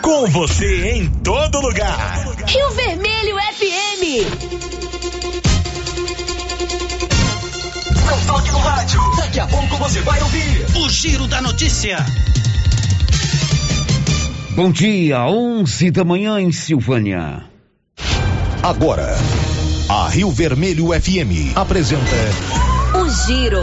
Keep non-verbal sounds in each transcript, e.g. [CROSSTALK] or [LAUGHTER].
Com você em todo lugar. Rio Vermelho FM. Não toque no rádio. Daqui a pouco você vai ouvir o Giro da Notícia. Bom dia, 11 da manhã em Silvânia. Agora, a Rio Vermelho FM apresenta O Giro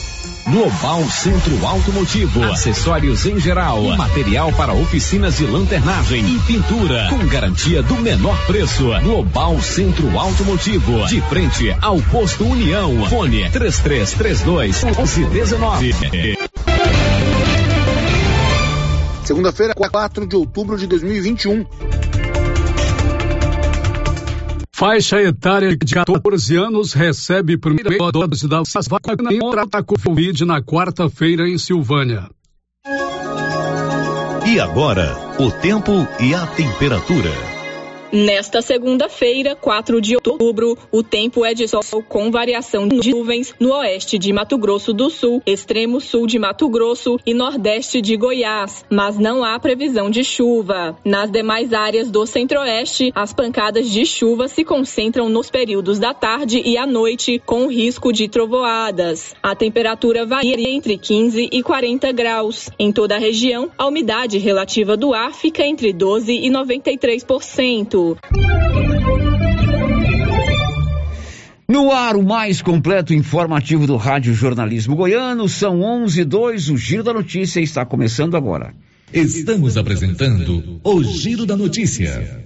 Global Centro Automotivo, acessórios em geral, material para oficinas de lanternagem e pintura, com garantia do menor preço. Global Centro Automotivo, de frente ao posto União. Fone 3332 1119. Segunda-feira, 4 de outubro de 2021. Faixa etária de 14 anos recebe primeira dose da vacina contra Covid na quarta-feira em Silvânia. E agora, o tempo e a temperatura. Nesta segunda-feira, 4 de outubro, o tempo é de sol com variação de nuvens no oeste de Mato Grosso do Sul, extremo sul de Mato Grosso e nordeste de Goiás, mas não há previsão de chuva. Nas demais áreas do centro-oeste, as pancadas de chuva se concentram nos períodos da tarde e à noite, com risco de trovoadas. A temperatura varia entre 15 e 40 graus. Em toda a região, a umidade relativa do ar fica entre 12 e 93%. No ar, o mais completo informativo do Rádio Jornalismo Goiano, são 11 e 2, o Giro da Notícia está começando agora. Estamos apresentando o Giro da Notícia.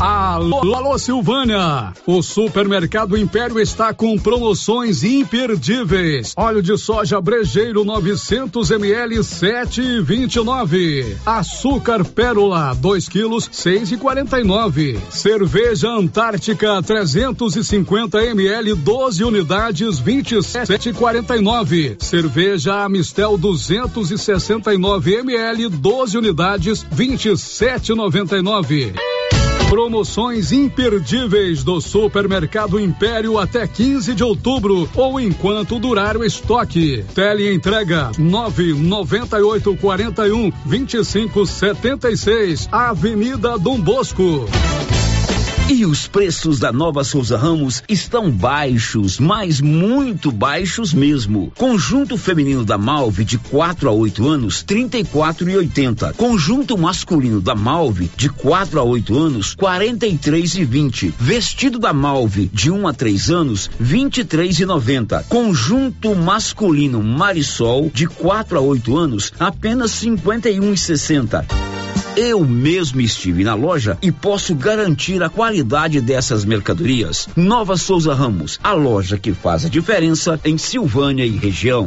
Alô, alô Silvânia! O supermercado Império está com promoções imperdíveis. Óleo de soja brejeiro 900 ml 7,29. Açúcar pérola 2 quilos 6,49. Cerveja Antártica 350 ml 12 unidades 27,49. Cerveja Amistel 269 ml 12 unidades 27,99. Promoções imperdíveis do Supermercado Império até 15 de outubro ou enquanto durar o estoque. Tele entrega 998 41 25 76, Avenida Dom Bosco. E os preços da nova Souza Ramos estão baixos, mas muito baixos mesmo. Conjunto feminino da Malve de 4 a 8 anos, 34,80. Conjunto masculino da Malve de 4 a 8 anos, 43,20. Vestido da Malve de 1 a 3 anos, 23,90. Conjunto masculino Marisol de 4 a 8 anos, apenas 51,60. Eu mesmo estive na loja e posso garantir a qualidade dessas mercadorias. Nova Souza Ramos, a loja que faz a diferença em Silvânia e região.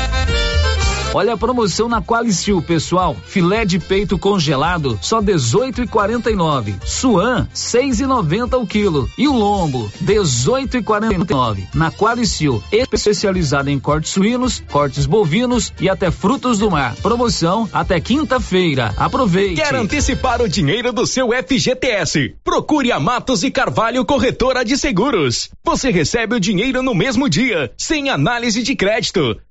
Olha a promoção na Qualicil, pessoal. Filé de peito congelado, só 18,49. Suan, 6,90 o quilo. E o lombo, 18,49. Na Qualicil, especializada em cortes suínos, cortes bovinos e até frutos do mar. Promoção até quinta-feira. Aproveite. Quer antecipar o dinheiro do seu FGTS? Procure a Matos e Carvalho Corretora de Seguros. Você recebe o dinheiro no mesmo dia, sem análise de crédito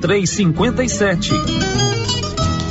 3357.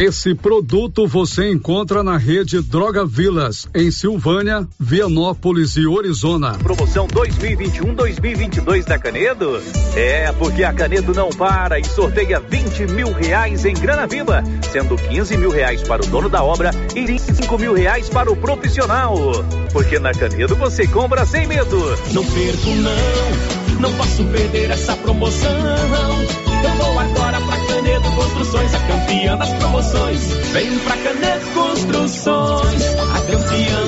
Esse produto você encontra na rede Droga Vilas, em Silvânia, Vianópolis e Orizona. Promoção 2021-2022 da Canedo? É, porque a Canedo não para e sorteia 20 mil reais em grana viva, sendo 15 mil reais para o dono da obra e 25 mil reais para o profissional. Porque na Canedo você compra sem medo. Não perco não, não posso perder essa promoção. Eu vou agora pra Canedo Construções, a campeã das promoções. Vem pra Canedo Construções, a campeã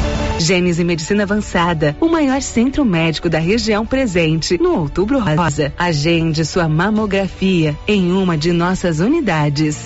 Gênese Medicina Avançada, o maior centro médico da região presente no Outubro Rosa. Agende sua mamografia em uma de nossas unidades.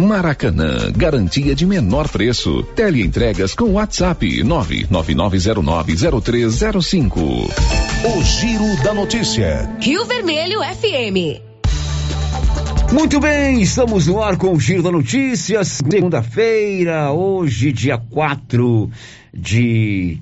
Maracanã, garantia de menor preço. Teleentregas com WhatsApp 999090305. O Giro da Notícia. Rio Vermelho FM. Muito bem, estamos no ar com o Giro da Notícia, segunda-feira, hoje, dia 4 de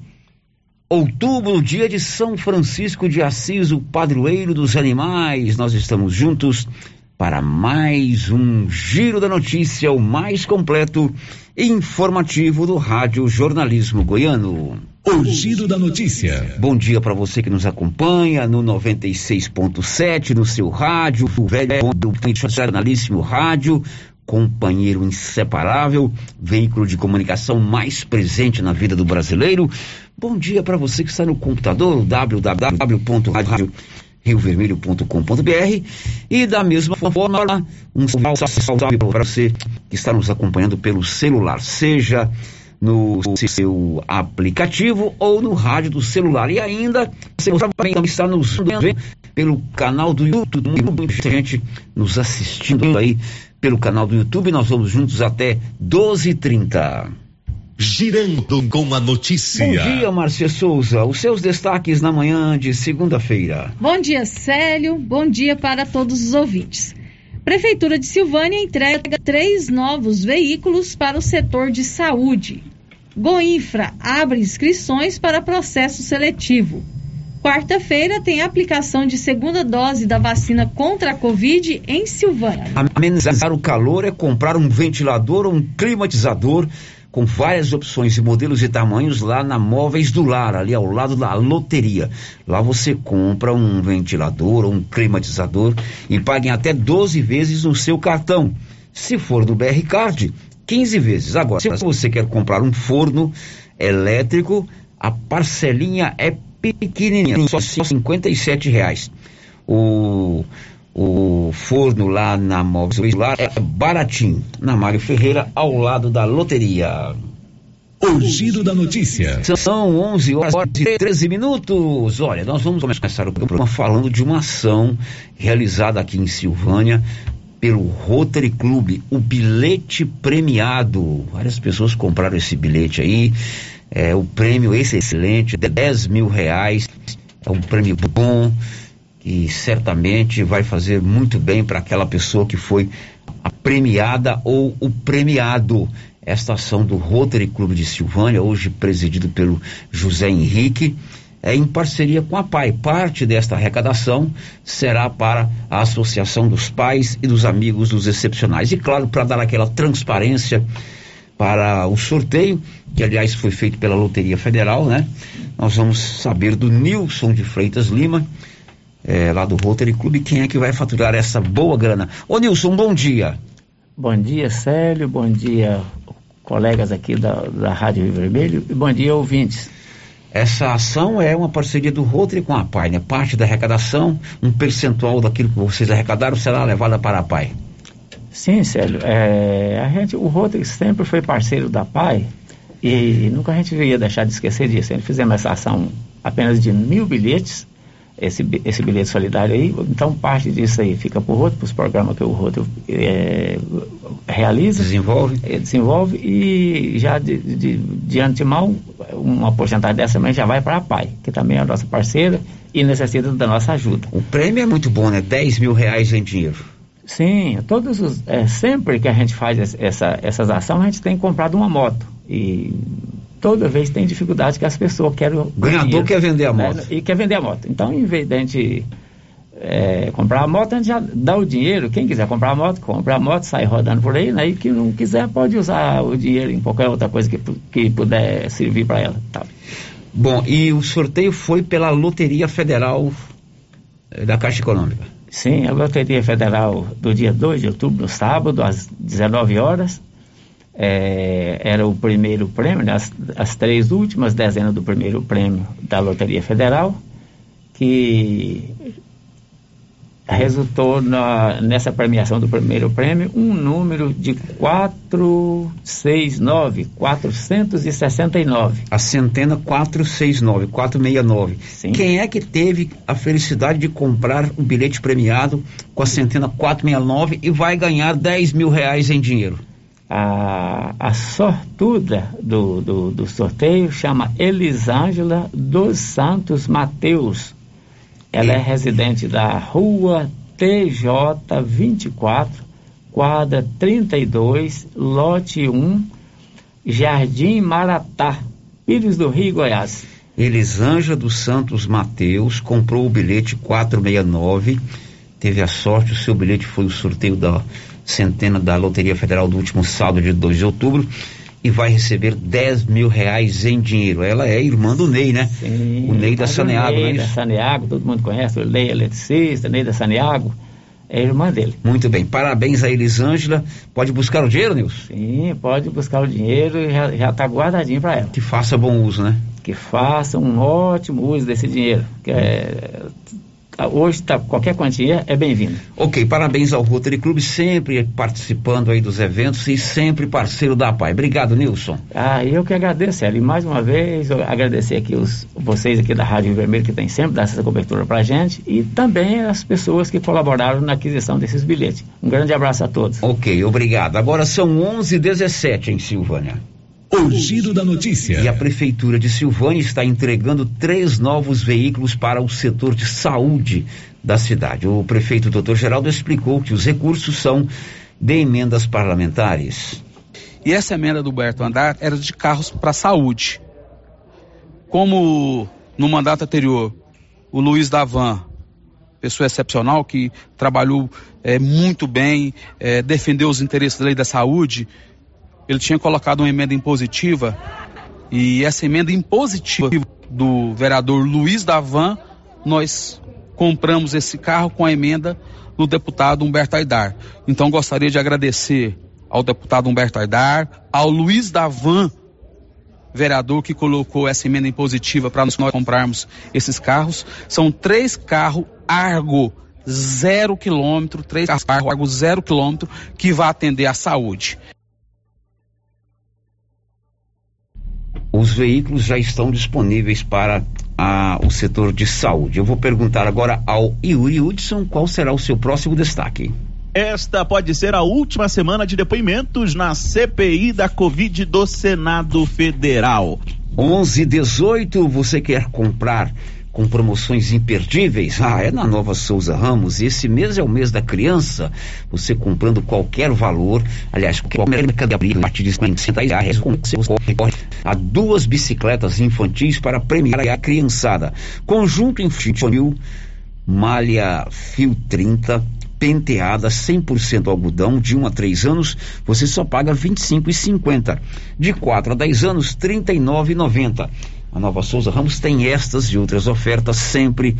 outubro, dia de São Francisco de Assis, o padroeiro dos animais. Nós estamos juntos para mais um Giro da Notícia, o mais completo e informativo do Rádio Jornalismo Goiano. O Giro da Notícia. Bom dia para você que nos acompanha no 96.7, no seu rádio, o velho do jornalíssimo rádio, companheiro inseparável, veículo de comunicação mais presente na vida do brasileiro. Bom dia para você que está no computador, www.radio riovermelho.com.br e da mesma forma um salve para você que está nos acompanhando pelo celular, seja no seu aplicativo ou no rádio do celular. E ainda você também está nos vendo pelo canal do YouTube, muita gente nos assistindo aí pelo canal do YouTube. Nós vamos juntos até 12h30. Girando com a notícia. Bom dia, Márcia Souza. Os seus destaques na manhã de segunda-feira. Bom dia, Célio. Bom dia para todos os ouvintes. Prefeitura de Silvânia entrega três novos veículos para o setor de saúde. Goinfra abre inscrições para processo seletivo. Quarta-feira tem aplicação de segunda dose da vacina contra a Covid em Silvânia. Amenizar o calor é comprar um ventilador ou um climatizador com várias opções e modelos e tamanhos lá na Móveis do Lar, ali ao lado da loteria. Lá você compra um ventilador ou um climatizador e paga até 12 vezes no seu cartão. Se for no BR Card, 15 vezes. Agora, se você quer comprar um forno elétrico, a parcelinha é pequenininha, só 57 reais. O o forno lá na Móveis lá é baratinho, na Mário Ferreira, ao lado da loteria. O giro da notícia. São 11 horas e 13 minutos. Olha, nós vamos começar o programa falando de uma ação realizada aqui em Silvânia pelo Rotary Club, o bilhete premiado. Várias pessoas compraram esse bilhete aí. É, o prêmio esse é excelente, 10 mil reais. É um prêmio bom e certamente vai fazer muito bem para aquela pessoa que foi a premiada ou o premiado. Esta ação do Rotary Clube de Silvânia, hoje presidido pelo José Henrique, é em parceria com a PAI. Parte desta arrecadação será para a Associação dos Pais e dos Amigos dos Excepcionais. E claro, para dar aquela transparência para o sorteio, que aliás foi feito pela Loteria Federal, né? Nós vamos saber do Nilson de Freitas Lima, é, lá do Rotary Clube, quem é que vai faturar essa boa grana. Ô Nilson, bom dia. Bom dia, Célio, bom dia, colegas aqui da, da Rádio Rio Vermelho e bom dia, ouvintes. Essa ação é uma parceria do Rotary com a PAI, né? Parte da arrecadação, um percentual daquilo que vocês arrecadaram será levada para a PAI. Sim, Célio. É, a gente, o Rotary sempre foi parceiro da PAI e nunca a gente ia deixar de esquecer disso. A gente fizemos essa ação apenas de mil bilhetes esse, esse bilhete solidário aí. Então, parte disso aí fica para o Roto, para os programas que o Roto é, realiza. Desenvolve. É, desenvolve e já de, de, de antemão, uma porcentagem dessa também já vai para a PAI, que também é a nossa parceira e necessita da nossa ajuda. O prêmio é muito bom, né? 10 mil reais em dinheiro. Sim, todos os, é, sempre que a gente faz essa, essas ações, a gente tem comprado uma moto. E toda vez tem dificuldade que as pessoas querem. O ganhador dinheiro, quer vender a né? moto. E quer vender a moto. Então, em vez de a gente é, comprar a moto, a gente já dá o dinheiro. Quem quiser comprar a moto, compra a moto, sai rodando por aí, né? E quem não quiser pode usar o dinheiro em qualquer outra coisa que, que puder servir para ela. Tá. Bom, e o sorteio foi pela Loteria Federal eh, da Caixa Econômica. Sim, a Loteria Federal do dia 2 de outubro, no sábado, às 19 horas é, era o primeiro prêmio, né, as, as, três últimas dezenas do primeiro prêmio da Loteria Federal, que resultou na, nessa premiação do primeiro prêmio um número de 469, 469. A centena 469, 469. Sim. Quem é que teve a felicidade de comprar o bilhete premiado com a centena 469 e vai ganhar 10 mil reais em dinheiro? A, a sortuda do, do, do sorteio chama Elisângela dos Santos Mateus. Ela é residente da rua TJ 24, quadra 32, lote 1, Jardim Maratá, Pires do Rio, Goiás. Elisângela dos Santos Mateus comprou o bilhete 469, teve a sorte, o seu bilhete foi o sorteio da centena da Loteria Federal do último sábado de 2 de outubro e vai receber 10 mil reais em dinheiro. Ela é irmã do Ney, né? Sim, o Ney da Saneago, Ney da Saneago, todo mundo conhece, o Ney eletricista, Ney da Saneago, é irmã dele. Muito bem, parabéns a Elisângela. Pode buscar o dinheiro, Nilson? Sim, pode buscar o dinheiro e já está guardadinho para ela. Que faça bom uso, né? Que faça um ótimo uso desse dinheiro. Que é, hoje tá, qualquer quantia é bem-vinda. Ok, parabéns ao Rotary Clube, sempre participando aí dos eventos e sempre parceiro da PAI. Obrigado, Nilson. Ah, eu que agradeço, Eli. Mais uma vez, agradecer aqui os, vocês aqui da Rádio Vermelho que tem sempre dado essa cobertura pra gente e também as pessoas que colaboraram na aquisição desses bilhetes. Um grande abraço a todos. Ok, obrigado. Agora são 11h17 em Silvânia. O giro da notícia. E a Prefeitura de Silvânia está entregando três novos veículos para o setor de saúde da cidade. O prefeito Dr. Geraldo explicou que os recursos são de emendas parlamentares. E essa emenda do Berto Andar era de carros para saúde. Como no mandato anterior, o Luiz Davan, pessoa excepcional que trabalhou é, muito bem, é, defendeu os interesses da lei da saúde, ele tinha colocado uma emenda impositiva e essa emenda impositiva do vereador Luiz Davan, nós compramos esse carro com a emenda do deputado Humberto Aidar. Então gostaria de agradecer ao deputado Humberto Aidar, ao Luiz Davan, vereador que colocou essa emenda impositiva para nós comprarmos esses carros. São três carros Argo zero quilômetro, três carros Argo zero quilômetro que vai atender à saúde. Os veículos já estão disponíveis para a, o setor de saúde. Eu vou perguntar agora ao Yuri Hudson qual será o seu próximo destaque. Esta pode ser a última semana de depoimentos na CPI da Covid do Senado Federal. 11 18, você quer comprar com promoções imperdíveis. Ah, é na Nova Souza Ramos. Esse mês é o mês da criança. Você comprando qualquer valor, aliás, qualquer mercadoria a partir de 50 reais, você corre a duas bicicletas infantis para premiar a criançada. Conjunto infantil, malha fio 30, penteada 100% algodão de 1 a 3 anos, você só paga R$ 25,50. De 4 a 10 anos, R$ 39,90. A Nova Souza Ramos tem estas e outras ofertas sempre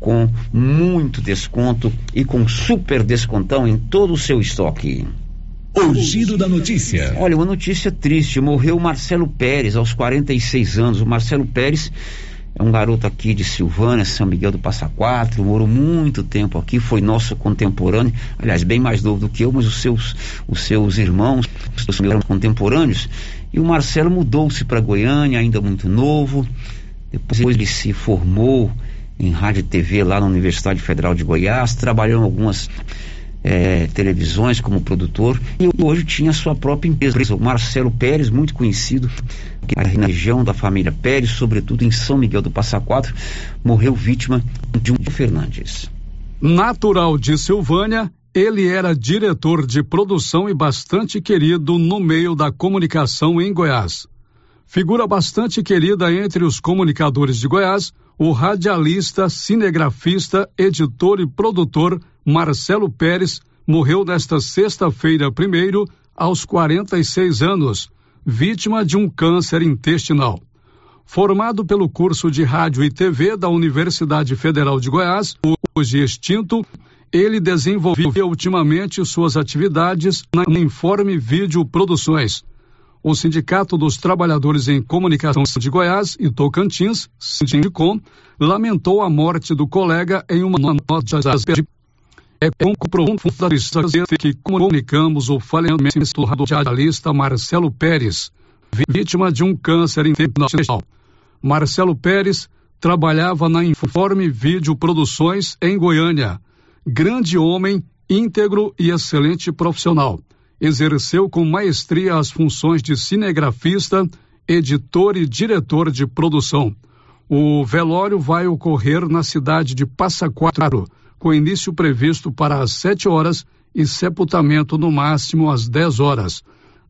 com muito desconto e com super descontão em todo o seu estoque. O giro da notícia. Olha, uma notícia triste. Morreu Marcelo Pérez aos 46 anos. O Marcelo Pérez é um garoto aqui de Silvânia, São Miguel do Passa Quatro, morou muito tempo aqui, foi nosso contemporâneo, aliás, bem mais novo do que eu, mas os seus, os seus irmãos, os meus contemporâneos, e o Marcelo mudou-se para Goiânia, ainda muito novo. Depois ele se formou em rádio e TV lá na Universidade Federal de Goiás, trabalhou em algumas é, televisões como produtor e hoje tinha sua própria empresa. O Marcelo Pérez, muito conhecido na região da família Pérez, sobretudo em São Miguel do Passa Quatro, morreu vítima de um Fernandes. Natural de Silvânia, ele era diretor de produção e bastante querido no meio da comunicação em Goiás. Figura bastante querida entre os comunicadores de Goiás, o radialista, cinegrafista, editor e produtor Marcelo Pérez morreu nesta sexta-feira, primeiro, aos 46 anos, vítima de um câncer intestinal. Formado pelo curso de Rádio e TV da Universidade Federal de Goiás, hoje extinto, ele desenvolveu ultimamente suas atividades na Informe Vídeo Produções. O Sindicato dos Trabalhadores em Comunicação de Goiás e Tocantins, Sindicom, lamentou a morte do colega em uma nota de é com profunda tristeza que comunicamos o falecimento do radialista Marcelo Pérez, vítima de um câncer intestinal. Marcelo Pérez trabalhava na Informe Vídeo Produções em Goiânia. Grande homem, íntegro e excelente profissional. Exerceu com maestria as funções de cinegrafista, editor e diretor de produção. O velório vai ocorrer na cidade de Passa Quatro, com início previsto para as 7 horas e sepultamento no máximo às 10 horas.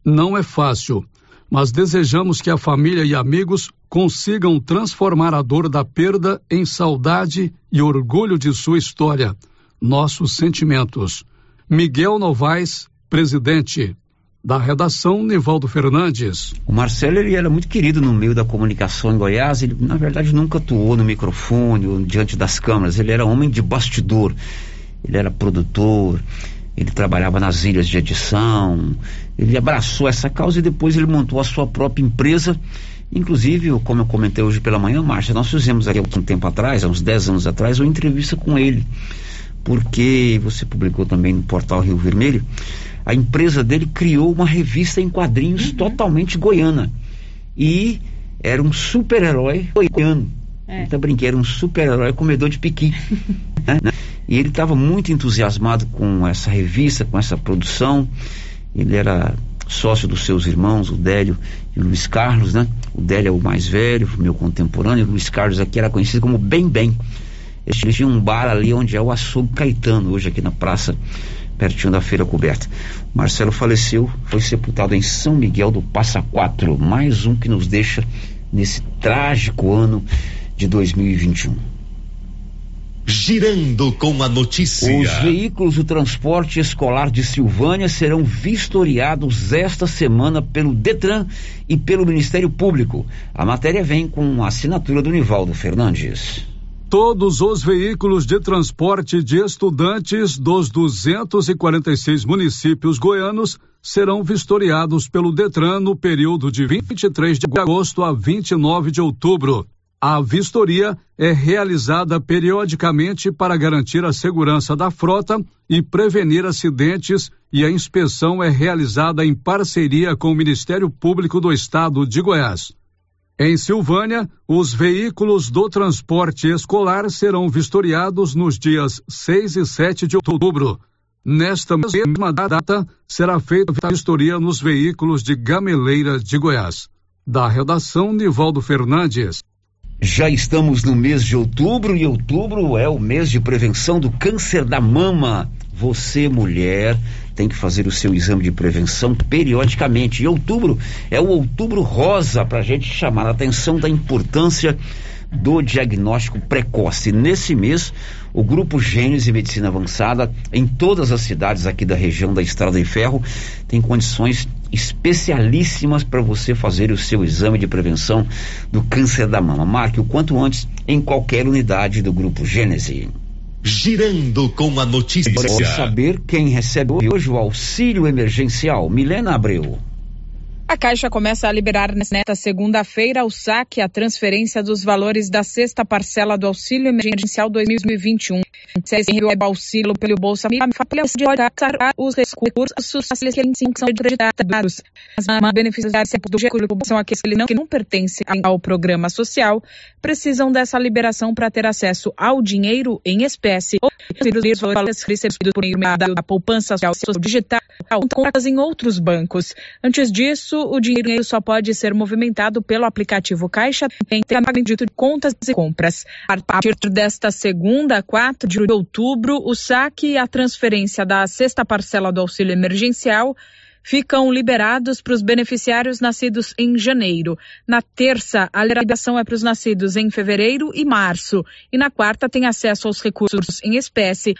Não é fácil, mas desejamos que a família e amigos consigam transformar a dor da perda em saudade e orgulho de sua história. Nossos sentimentos. Miguel Novaes, presidente. Da redação, Nivaldo Fernandes. O Marcelo ele era muito querido no meio da comunicação em Goiás. Ele, na verdade, nunca atuou no microfone ou diante das câmeras. Ele era homem de bastidor. Ele era produtor. Ele trabalhava nas ilhas de edição. Ele abraçou essa causa e depois ele montou a sua própria empresa. Inclusive, como eu comentei hoje pela manhã, Márcia, nós fizemos aqui um tempo atrás, há uns 10 anos atrás, uma entrevista com ele. Porque você publicou também no portal Rio Vermelho a empresa dele criou uma revista em quadrinhos uhum. totalmente goiana. E era um super-herói goiano. É. Então brinquei, era um super-herói comedor de piqui. [LAUGHS] né? E ele estava muito entusiasmado com essa revista, com essa produção. Ele era sócio dos seus irmãos, o Délio e o Luiz Carlos, né? O Délio é o mais velho, meu contemporâneo, o Luiz Carlos aqui era conhecido como Bem Bem. Eles tinham um bar ali onde é o Açougue Caetano, hoje aqui na Praça pertinho da feira coberta. Marcelo faleceu, foi sepultado em São Miguel do Passa Quatro, mais um que nos deixa nesse trágico ano de 2021. Girando com a notícia. Os veículos do transporte escolar de Silvânia serão vistoriados esta semana pelo Detran e pelo Ministério Público. A matéria vem com a assinatura do Nivaldo Fernandes. Todos os veículos de transporte de estudantes dos 246 municípios goianos serão vistoriados pelo Detran no período de 23 de agosto a 29 de outubro. A vistoria é realizada periodicamente para garantir a segurança da frota e prevenir acidentes, e a inspeção é realizada em parceria com o Ministério Público do Estado de Goiás. Em Silvânia, os veículos do transporte escolar serão vistoriados nos dias 6 e 7 de outubro. Nesta mesma data, será feita a vistoria nos veículos de Gameleira de Goiás. Da redação, Nivaldo Fernandes. Já estamos no mês de outubro e outubro é o mês de prevenção do câncer da mama. Você, mulher, tem que fazer o seu exame de prevenção periodicamente. E outubro é o outubro rosa para a gente chamar a atenção da importância do diagnóstico precoce. Nesse mês, o Grupo Gênesis Medicina Avançada, em todas as cidades aqui da região da Estrada de Ferro, tem condições especialíssimas para você fazer o seu exame de prevenção do câncer da mama. Marque o quanto antes em qualquer unidade do Grupo Gênesis. Girando com a notícia. Vamos saber quem recebe hoje o auxílio emergencial. Milena Abreu. A Caixa começa a liberar nesta segunda-feira o saque, a transferência dos valores da sexta parcela do auxílio emergencial 2021. O auxílio pelo Bolsa Família de olhar os recursos sociais que são acreditados. As beneficiários do recurso são aqueles que não, que não pertencem ao programa social, precisam dessa liberação para ter acesso ao dinheiro em espécie ou valores recebidos por meio da poupança social digital contas em outros bancos. Antes disso, o dinheiro só pode ser movimentado pelo aplicativo Caixa tem magnitude de contas e compras. A partir desta segunda, 4 de outubro, o saque e a transferência da sexta parcela do auxílio emergencial ficam liberados para os beneficiários nascidos em janeiro. Na terça, a liberação é para os nascidos em fevereiro e março. E na quarta, tem acesso aos recursos em espécie,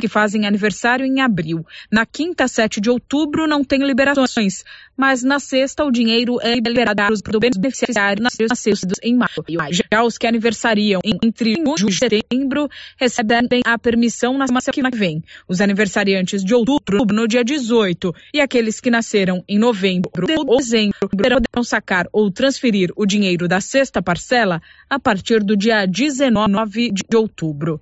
que fazem aniversário em abril. Na quinta, 7 de outubro, não tem liberações mas na sexta o dinheiro é liberado para o beneficiário nascidos em maio. Já os que aniversariam entre junho e setembro recebem a permissão na semana que vem. Os aniversariantes de outubro no dia 18 e aqueles que nasceram em novembro ou dezembro poderão sacar ou transferir o dinheiro da sexta parcela a partir do dia 19 de outubro.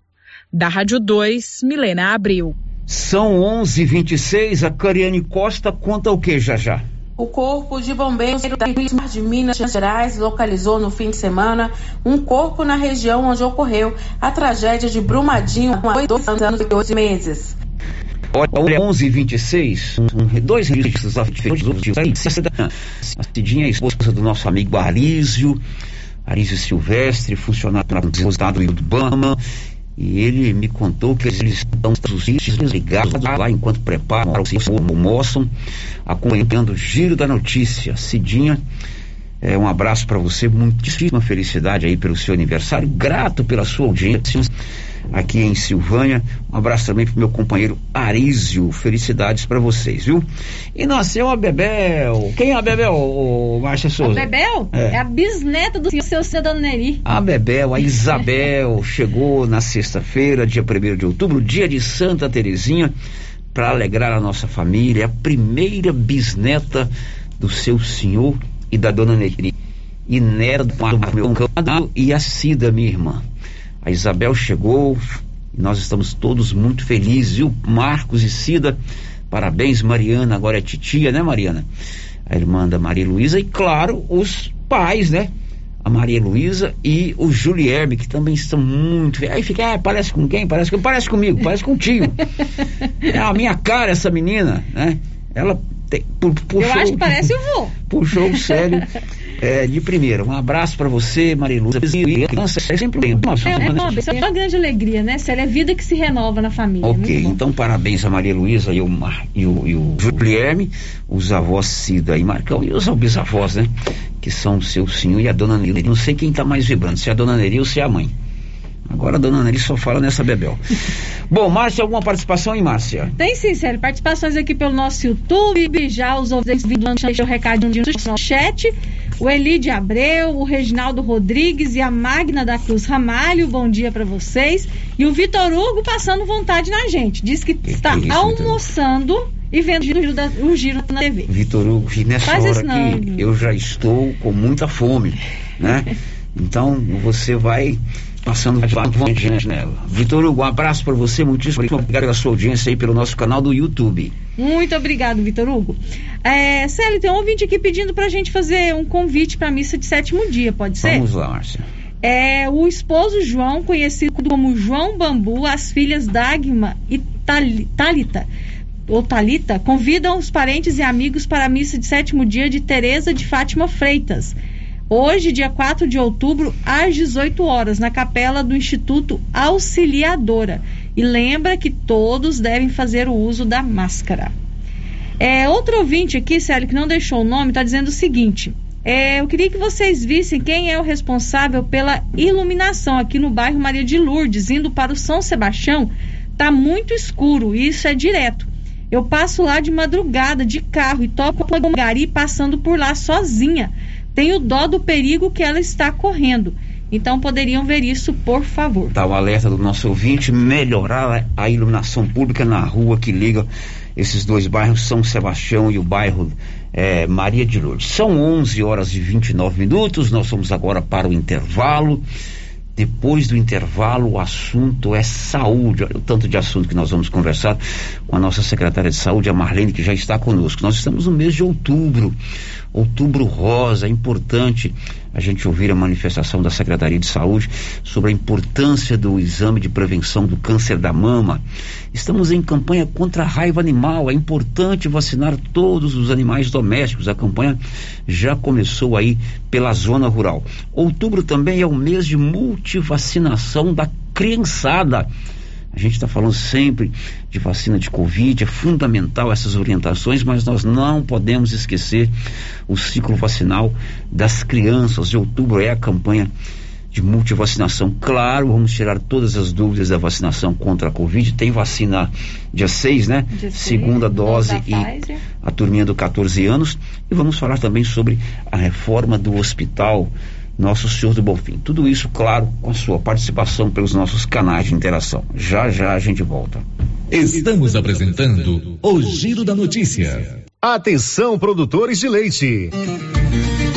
Da Rádio 2, Milena Abril. São 11:26. A Cariane Costa conta o que já já? O Corpo de Bombeiros de Minas Gerais localizou no fim de semana um corpo na região onde ocorreu a tragédia de Brumadinho há dois anos e oito meses. Olha, 11 26 dois registros afetivos. A Cidinha esposa do nosso amigo Arísio, Arísio Silvestre, funcionário do Estado do Bama, e ele me contou que eles estão ligados lá enquanto preparam, almoçam, acompanhando o giro da notícia. Cidinha, é, um abraço para você, muitíssima felicidade aí pelo seu aniversário, grato pela sua audiência aqui em Silvânia. Um abraço também pro meu companheiro Arísio. Felicidades para vocês, viu? E nasceu a Bebel. Quem é a Bebel, ô, Márcia Souza? A Bebel? É. é a bisneta do seu Cidadão Neri. A Bebel, a Isabel, [LAUGHS] chegou na sexta-feira, dia 1 de outubro, dia de Santa Terezinha, para alegrar a nossa família. A primeira bisneta do seu senhor e da dona Neri. E nera do meu e a Cida, minha irmã. A Isabel chegou, e nós estamos todos muito felizes, viu? Marcos e Cida, parabéns, Mariana, agora é titia, né, Mariana? A irmã da Maria Luísa, e claro, os pais, né? A Maria Luísa e o Julierme, que também estão muito. Aí fica, ah, parece com quem? Parece, com... parece comigo, parece com o tio. [LAUGHS] é a minha cara, essa menina, né? Ela tem, puxou, Eu acho que parece o vô. [LAUGHS] Puxou o sério é, de primeira. Um abraço para você, Mariluza. E a criança é sempre bem. É, é, é uma grande alegria, né? Célia, é vida que se renova na família. Ok, então parabéns a Maria Luísa e o, e o, e o Guilherme, os avós Cida e Marcão, e os bisavós, né? Que são o seu senhor e a dona Neri. Não sei quem tá mais vibrando, se é a dona Neri ou se é a mãe. Agora a dona Nelly só fala nessa Bebel. [LAUGHS] Bom, Márcia, alguma participação aí, Márcia? Tem sim, sério. Participações aqui pelo nosso YouTube, já os ouvintes vindo o recadinho no chat. O Elide Abreu, o Reginaldo Rodrigues e a Magna da Cruz Ramalho, bom dia para vocês. E o Vitor Hugo passando vontade na gente. Diz que, que está que é isso, almoçando e vendo o giro, da, o giro na TV. Vitor Hugo, nessa Faz hora aqui eu já estou com muita fome, né? [LAUGHS] Então você vai passando gente nela. Vitor Hugo, um abraço para você, muitíssimo obrigado pela sua audiência aí pelo nosso canal do YouTube. Muito obrigado, Vitor Hugo. É, Célio, tem um ouvinte aqui pedindo para a gente fazer um convite para a missa de sétimo dia, pode ser? Vamos lá, Márcia. É, o esposo João, conhecido como João Bambu, as filhas Dagma e Talita, ou Talita, convidam os parentes e amigos para a missa de sétimo dia de Teresa de Fátima Freitas hoje, dia 4 de outubro, às 18 horas, na capela do Instituto Auxiliadora. E lembra que todos devem fazer o uso da máscara. É, outro ouvinte aqui, Célio, que não deixou o nome, está dizendo o seguinte. É, eu queria que vocês vissem quem é o responsável pela iluminação aqui no bairro Maria de Lourdes, indo para o São Sebastião. Tá muito escuro, isso é direto. Eu passo lá de madrugada de carro e topo a gari passando por lá sozinha tenho dó do perigo que ela está correndo. Então poderiam ver isso, por favor. Tá o alerta do nosso ouvinte, melhorar a iluminação pública na rua que liga esses dois bairros, São Sebastião e o bairro é, Maria de Lourdes. São 11 horas e 29 minutos, nós vamos agora para o intervalo. Depois do intervalo, o assunto é saúde. Olha o tanto de assunto que nós vamos conversar com a nossa secretária de saúde, a Marlene, que já está conosco. Nós estamos no mês de outubro, outubro rosa. É importante a gente ouvir a manifestação da Secretaria de Saúde sobre a importância do exame de prevenção do câncer da mama. Estamos em campanha contra a raiva animal. É importante vacinar todos os animais domésticos. A campanha já começou aí pela zona rural. Outubro também é o mês de multivacinação da criançada. A gente está falando sempre de vacina de Covid, é fundamental essas orientações, mas nós não podemos esquecer o ciclo vacinal das crianças. De outubro é a campanha de multivacinação. Claro, vamos tirar todas as dúvidas da vacinação contra a Covid. Tem vacina dia 6, né? Dia Segunda dose e Pfizer. a turminha do 14 anos. E vamos falar também sobre a reforma do hospital Nosso Senhor do Bonfim. Tudo isso, claro, com a sua participação pelos nossos canais de interação. Já já a gente volta. Estamos apresentando o Giro da Notícia. Atenção, produtores de leite.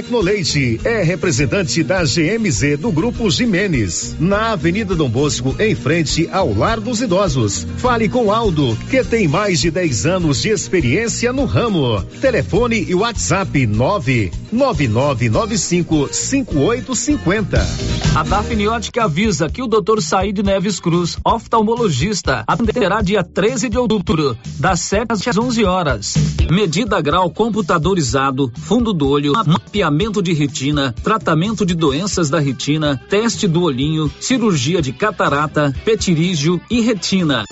Tecnoleite é representante da GMZ do Grupo Jimenez, na Avenida Dom Bosco, em frente ao Lar dos Idosos. Fale com Aldo, que tem mais de 10 anos de experiência no ramo. Telefone e WhatsApp 999955850. A Dafniótica avisa que o Dr. Said Neves Cruz, oftalmologista, atenderá dia 13 de outubro, das 7 às 11 horas. Medida grau computadorizado, fundo do olho, mapeamento de retina, tratamento de doenças da retina, teste do olhinho, cirurgia de catarata, petirígio e retina.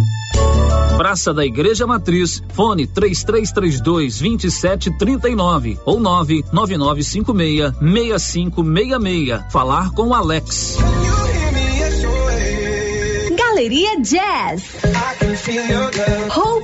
Praça da Igreja Matriz, fone 3332 2739 ou 99956 6566. Falar com o Alex. Galeria Jazz.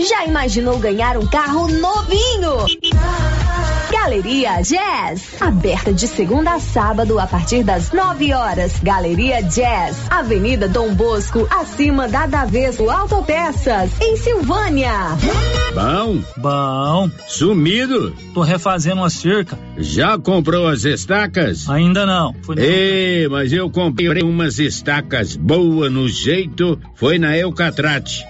Já imaginou ganhar um carro novinho? Galeria Jazz, aberta de segunda a sábado a partir das 9 horas. Galeria Jazz, Avenida Dom Bosco, acima da Daveso Autopeças, em Silvânia. Bom? Bom. Sumido? Tô refazendo uma cerca. Já comprou as estacas? Ainda não. Ei, mas eu comprei umas estacas boas no jeito, foi na Eucatrate.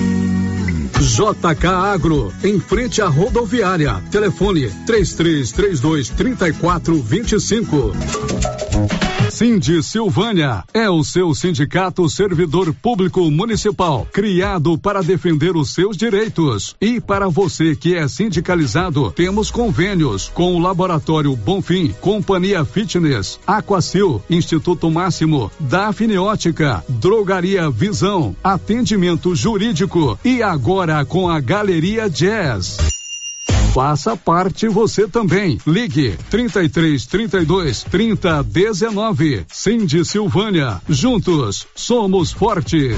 JK Agro, em frente à rodoviária. Telefone 3332 3425. Cindy Silvânia é o seu sindicato servidor público municipal, criado para defender os seus direitos. E para você que é sindicalizado, temos convênios com o Laboratório Bonfim, Companhia Fitness, Aquacil, Instituto Máximo, Dafniótica, Drogaria Visão, Atendimento Jurídico e agora com a Galeria Jazz. Faça parte você também. Ligue 33 32 30 19. Cindy Silvânia. Juntos somos fortes.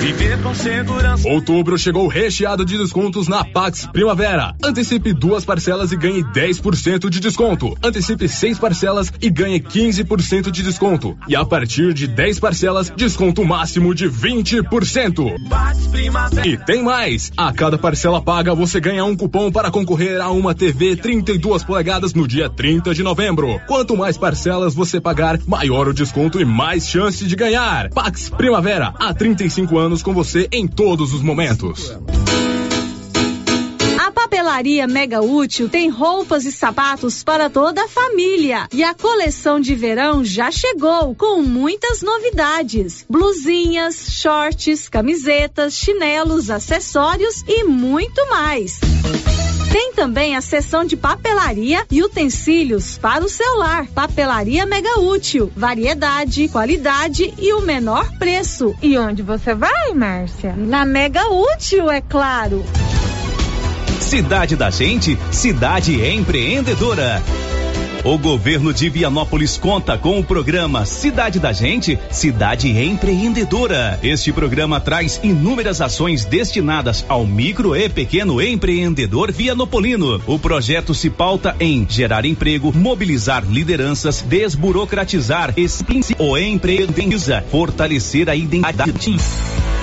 Viver com segurança. Outubro chegou recheado de descontos na Pax Primavera. Antecipe duas parcelas e ganhe 10% de desconto. Antecipe seis parcelas e ganhe 15% de desconto. E a partir de 10 parcelas, desconto máximo de 20%. E tem mais! A cada parcela paga, você ganha um cupom para concorrer a uma TV 32 polegadas no dia 30 de novembro. Quanto mais parcelas você pagar, maior o desconto e mais chance de ganhar. Pax Primavera, há 35 anos com você em todos os momentos. A Papelaria Mega Útil tem roupas e sapatos para toda a família. E a coleção de verão já chegou com muitas novidades: blusinhas, shorts, camisetas, chinelos, acessórios e muito mais. Tem também a seção de papelaria e utensílios para o celular. Papelaria Mega Útil. Variedade, qualidade e o menor preço. E onde você vai, Márcia? Na Mega Útil, é claro. Cidade da Gente, cidade empreendedora. O governo de Vianópolis conta com o programa Cidade da Gente, Cidade Empreendedora. Este programa traz inúmeras ações destinadas ao micro e pequeno empreendedor vianopolino. O projeto se pauta em gerar emprego, mobilizar lideranças, desburocratizar o empreendiza, fortalecer a identidade.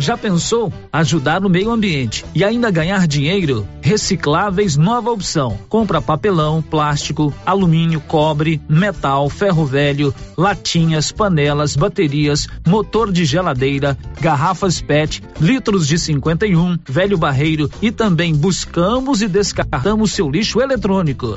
Já pensou ajudar no meio ambiente e ainda ganhar dinheiro? Recicláveis nova opção. Compra papelão, plástico, alumínio, cobre, metal, ferro velho, latinhas, panelas, baterias, motor de geladeira, garrafas PET, litros de 51, velho barreiro e também buscamos e descartamos seu lixo eletrônico.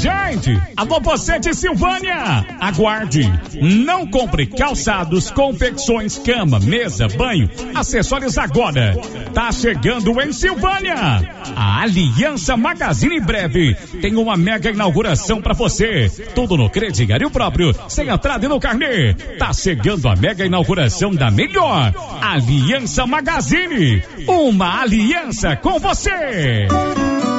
Gente, alô você de Silvânia, aguarde. Não compre calçados, confecções, cama, mesa, banho, acessórios agora. Tá chegando em Silvânia. A Aliança Magazine breve tem uma mega inauguração para você. Tudo no crediário próprio, sem entrada e no carnê. Tá chegando a mega inauguração da melhor Aliança Magazine. Uma aliança com você.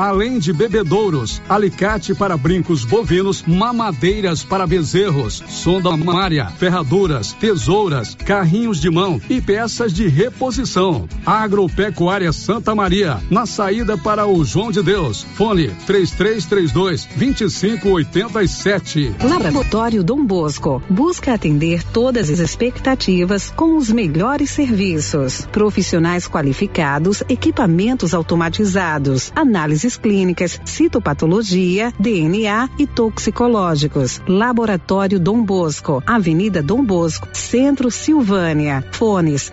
Além de bebedouros, alicate para brincos bovinos, mamadeiras para bezerros, sonda mamária, ferraduras, tesouras, carrinhos de mão e peças de reposição. Agropecuária Santa Maria, na saída para o João de Deus. Fone 3332 2587. Laboratório Dom Bosco busca atender todas as expectativas com os melhores serviços. Profissionais qualificados, equipamentos automatizados, análise análises clínicas, citopatologia, DNA e toxicológicos. Laboratório Dom Bosco, Avenida Dom Bosco, Centro Silvânia. Fones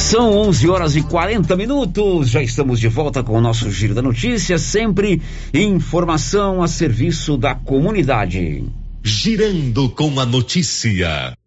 São 11 horas e 40 minutos. Já estamos de volta com o nosso Giro da Notícia, sempre informação a serviço da comunidade. Girando com a notícia.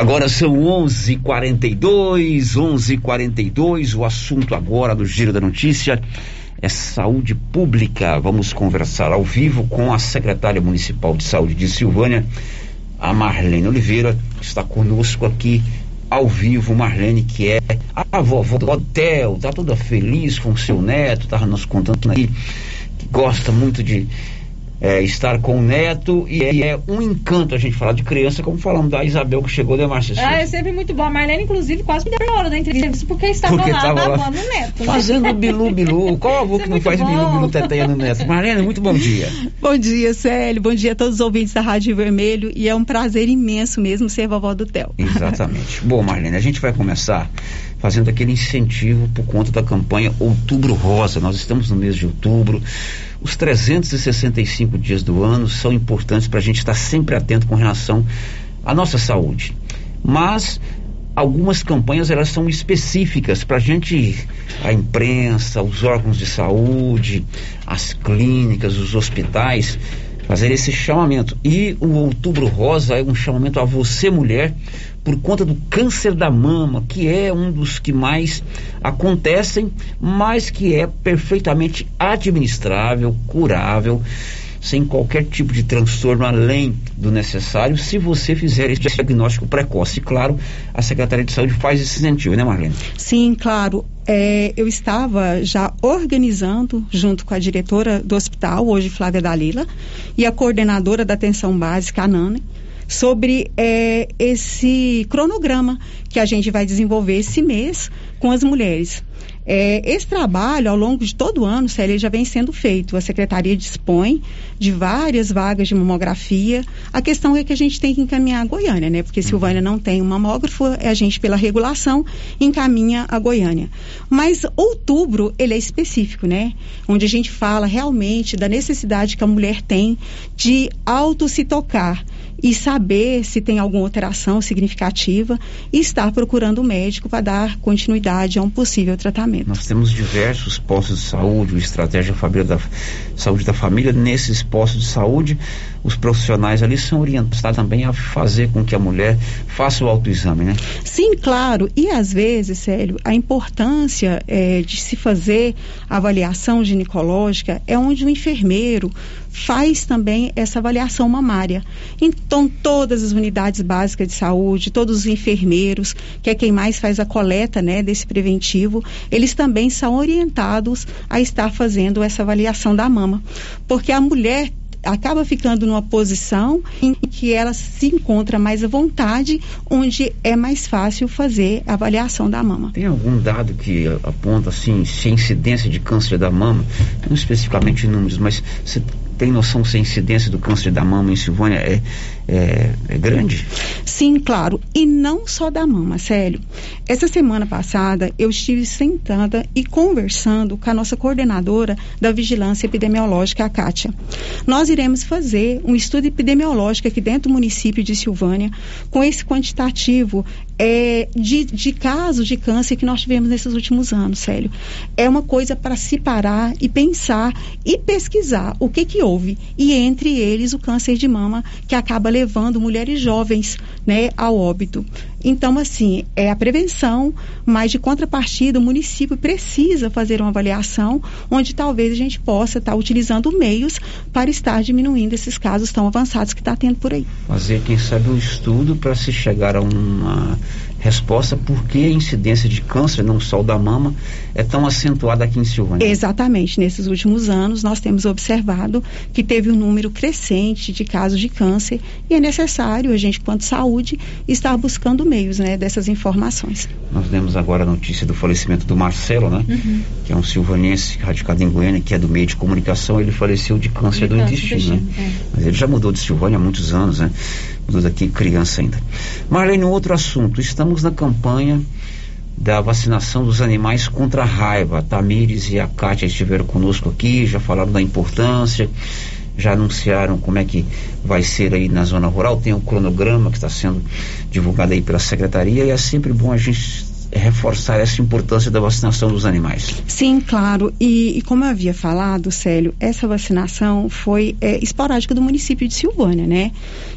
Agora são 11:42, 11:42. O assunto agora do Giro da Notícia é saúde pública. Vamos conversar ao vivo com a secretária municipal de saúde de Silvânia, a Marlene Oliveira, que está conosco aqui ao vivo. Marlene, que é a vovó do hotel, tá toda feliz com seu neto, estava nos contando aí que gosta muito de é, estar com o neto e é, é, um encanto a gente falar de criança, como falamos da Isabel que chegou, né, Márcia? Ah, é sempre muito bom. A Marlene, inclusive, quase me deu na hora da entrevista, porque estava Porque lá babando o neto. né? Fazendo bilu bilu. Qual avô que não faz muito bilu bom. bilu teteia no neto? Marlene, muito bom dia. Bom dia, Célio. Bom dia a todos os ouvintes da Rádio Vermelho. E é um prazer imenso mesmo ser vovó do Theo. Exatamente. [LAUGHS] Bom, Marlene, a gente vai começar fazendo aquele incentivo por conta da campanha Outubro Rosa. Nós estamos no mês de outubro. Os 365 dias do ano são importantes para a gente estar sempre atento com relação à nossa saúde. Mas algumas campanhas elas são específicas para a gente, a imprensa, os órgãos de saúde, as clínicas, os hospitais, fazer esse chamamento. E o Outubro Rosa é um chamamento a você, mulher, por conta do câncer da mama, que é um dos que mais acontecem, mas que é perfeitamente administrável, curável, sem qualquer tipo de transtorno além do necessário, se você fizer esse diagnóstico precoce. E claro, a Secretaria de Saúde faz esse incentivo, né, Marlene? Sim, claro. É, eu estava já organizando, junto com a diretora do hospital, hoje Flávia Dalila, e a coordenadora da atenção básica, a Nani, sobre é, esse cronograma que a gente vai desenvolver esse mês com as mulheres. É, esse trabalho, ao longo de todo o ano, Célia, já vem sendo feito. A Secretaria dispõe de várias vagas de mamografia. A questão é que a gente tem que encaminhar a Goiânia, né? Porque Silvânia não tem um mamógrafo, a gente, pela regulação, encaminha a Goiânia. Mas outubro, ele é específico, né? Onde a gente fala realmente da necessidade que a mulher tem de auto se tocar e saber se tem alguma alteração significativa e estar procurando o médico para dar continuidade a um possível tratamento. Nós temos diversos postos de saúde, o Estratégia da Saúde da Família. Nesses postos de saúde, os profissionais ali são orientados também a fazer com que a mulher faça o autoexame, né? Sim, claro. E às vezes, Célio, a importância é, de se fazer avaliação ginecológica é onde o enfermeiro faz também essa avaliação mamária. Então, todas as unidades básicas de saúde, todos os enfermeiros, que é quem mais faz a coleta né, desse preventivo, eles também são orientados a estar fazendo essa avaliação da mama. Porque a mulher acaba ficando numa posição em que ela se encontra mais à vontade, onde é mais fácil fazer a avaliação da mama. Tem algum dado que aponta assim se a incidência de câncer da mama, não especificamente números, mas você tem noção se a incidência do câncer da mama em Silvânia é, é, é grande? Sim, claro. E não só da mama, Célio. Essa semana passada eu estive sentada e conversando com a nossa coordenadora da Vigilância Epidemiológica, a Kátia. Nós iremos fazer um estudo epidemiológico aqui dentro do município de Silvânia, com esse quantitativo é, de, de casos de câncer que nós tivemos nesses últimos anos, Célio. É uma coisa para se parar e pensar e pesquisar o que que houve. E entre eles o câncer de mama, que acaba levando mulheres jovens né, ao óbito. Então, assim, é a prevenção, mas de contrapartida, o município precisa fazer uma avaliação onde talvez a gente possa estar utilizando meios para estar diminuindo esses casos tão avançados que está tendo por aí. Fazer, quem sabe, um estudo para se chegar a uma resposta por que a incidência de câncer, não só o da mama, é tão acentuada aqui em Silvânia. Exatamente. Nesses últimos anos, nós temos observado que teve um número crescente de casos de câncer e é necessário a gente, quanto saúde, estar buscando meios né, dessas informações. Nós demos agora a notícia do falecimento do Marcelo, né? Uhum. Que é um silvanense radicado em Goiânia, que é do meio de comunicação. Ele faleceu de câncer de do câncer intestino, né? É. Mas ele já mudou de Silvânia há muitos anos, né? Mudou daqui criança ainda. Marlene, um outro assunto. Estamos na campanha da vacinação dos animais contra a raiva. A Tamires e a Kátia estiveram conosco aqui, já falaram da importância, já anunciaram como é que vai ser aí na zona rural, tem um cronograma que está sendo divulgado aí pela secretaria e é sempre bom a gente reforçar essa importância da vacinação dos animais. Sim, claro. E, e como eu havia falado, Célio, essa vacinação foi é, esporádica do município de Silvânia, né?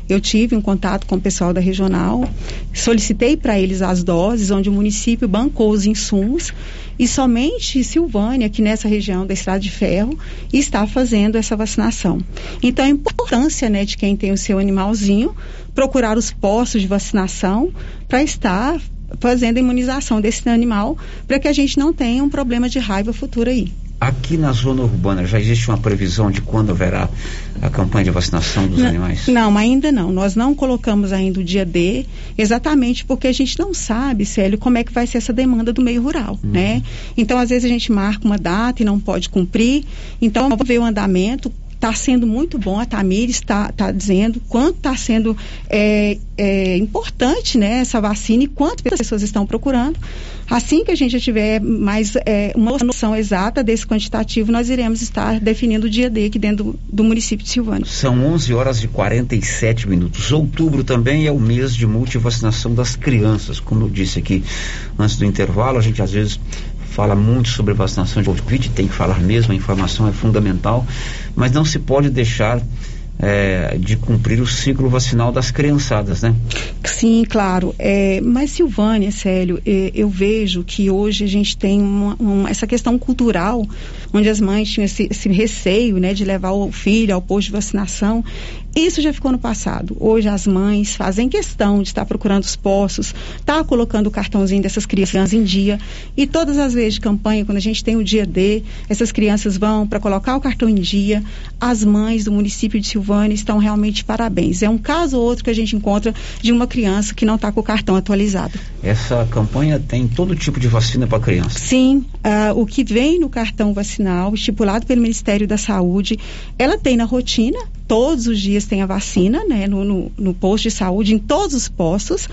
Eu tive um contato com o pessoal da regional, solicitei para eles as doses, onde o município bancou os insumos e somente Silvânia, aqui nessa região da Estrada de Ferro, está fazendo essa vacinação. Então, a importância né, de quem tem o seu animalzinho procurar os postos de vacinação para estar fazendo a imunização desse animal para que a gente não tenha um problema de raiva futuro aí. Aqui na zona urbana já existe uma previsão de quando haverá a campanha de vacinação dos não, animais? Não, ainda não. Nós não colocamos ainda o dia D, exatamente porque a gente não sabe, Célio, como é que vai ser essa demanda do meio rural, uhum. né? Então, às vezes a gente marca uma data e não pode cumprir. Então, ver o andamento, está sendo muito bom. A Tamires está tá dizendo quanto está sendo é, é, importante né, essa vacina e quantas pessoas estão procurando. Assim que a gente tiver mais é, uma noção exata desse quantitativo, nós iremos estar definindo o dia D aqui dentro do, do município de Silvânia. São 11 horas e 47 minutos. Outubro também é o mês de multivacinação das crianças. Como eu disse aqui antes do intervalo, a gente às vezes fala muito sobre vacinação de Covid, tem que falar mesmo, a informação é fundamental, mas não se pode deixar é, de cumprir o ciclo vacinal das criançadas, né? Sim, claro. É, mas Silvânia, Célio, é, eu vejo que hoje a gente tem uma, uma, essa questão cultural, onde as mães tinham esse, esse, receio, né, de levar o filho ao posto de vacinação. Isso já ficou no passado. Hoje as mães fazem questão de estar procurando os postos, estar colocando o cartãozinho dessas crianças em dia. E todas as vezes de campanha, quando a gente tem o dia D, essas crianças vão para colocar o cartão em dia. As mães do município de Silvânia estão realmente de parabéns. É um caso ou outro que a gente encontra de uma criança que não está com o cartão atualizado. Essa campanha tem todo tipo de vacina para criança? Sim. Uh, o que vem no cartão vacinal, estipulado pelo Ministério da Saúde, ela tem na rotina todos os dias tem a vacina, né, no, no, no posto de saúde, em todos os postos.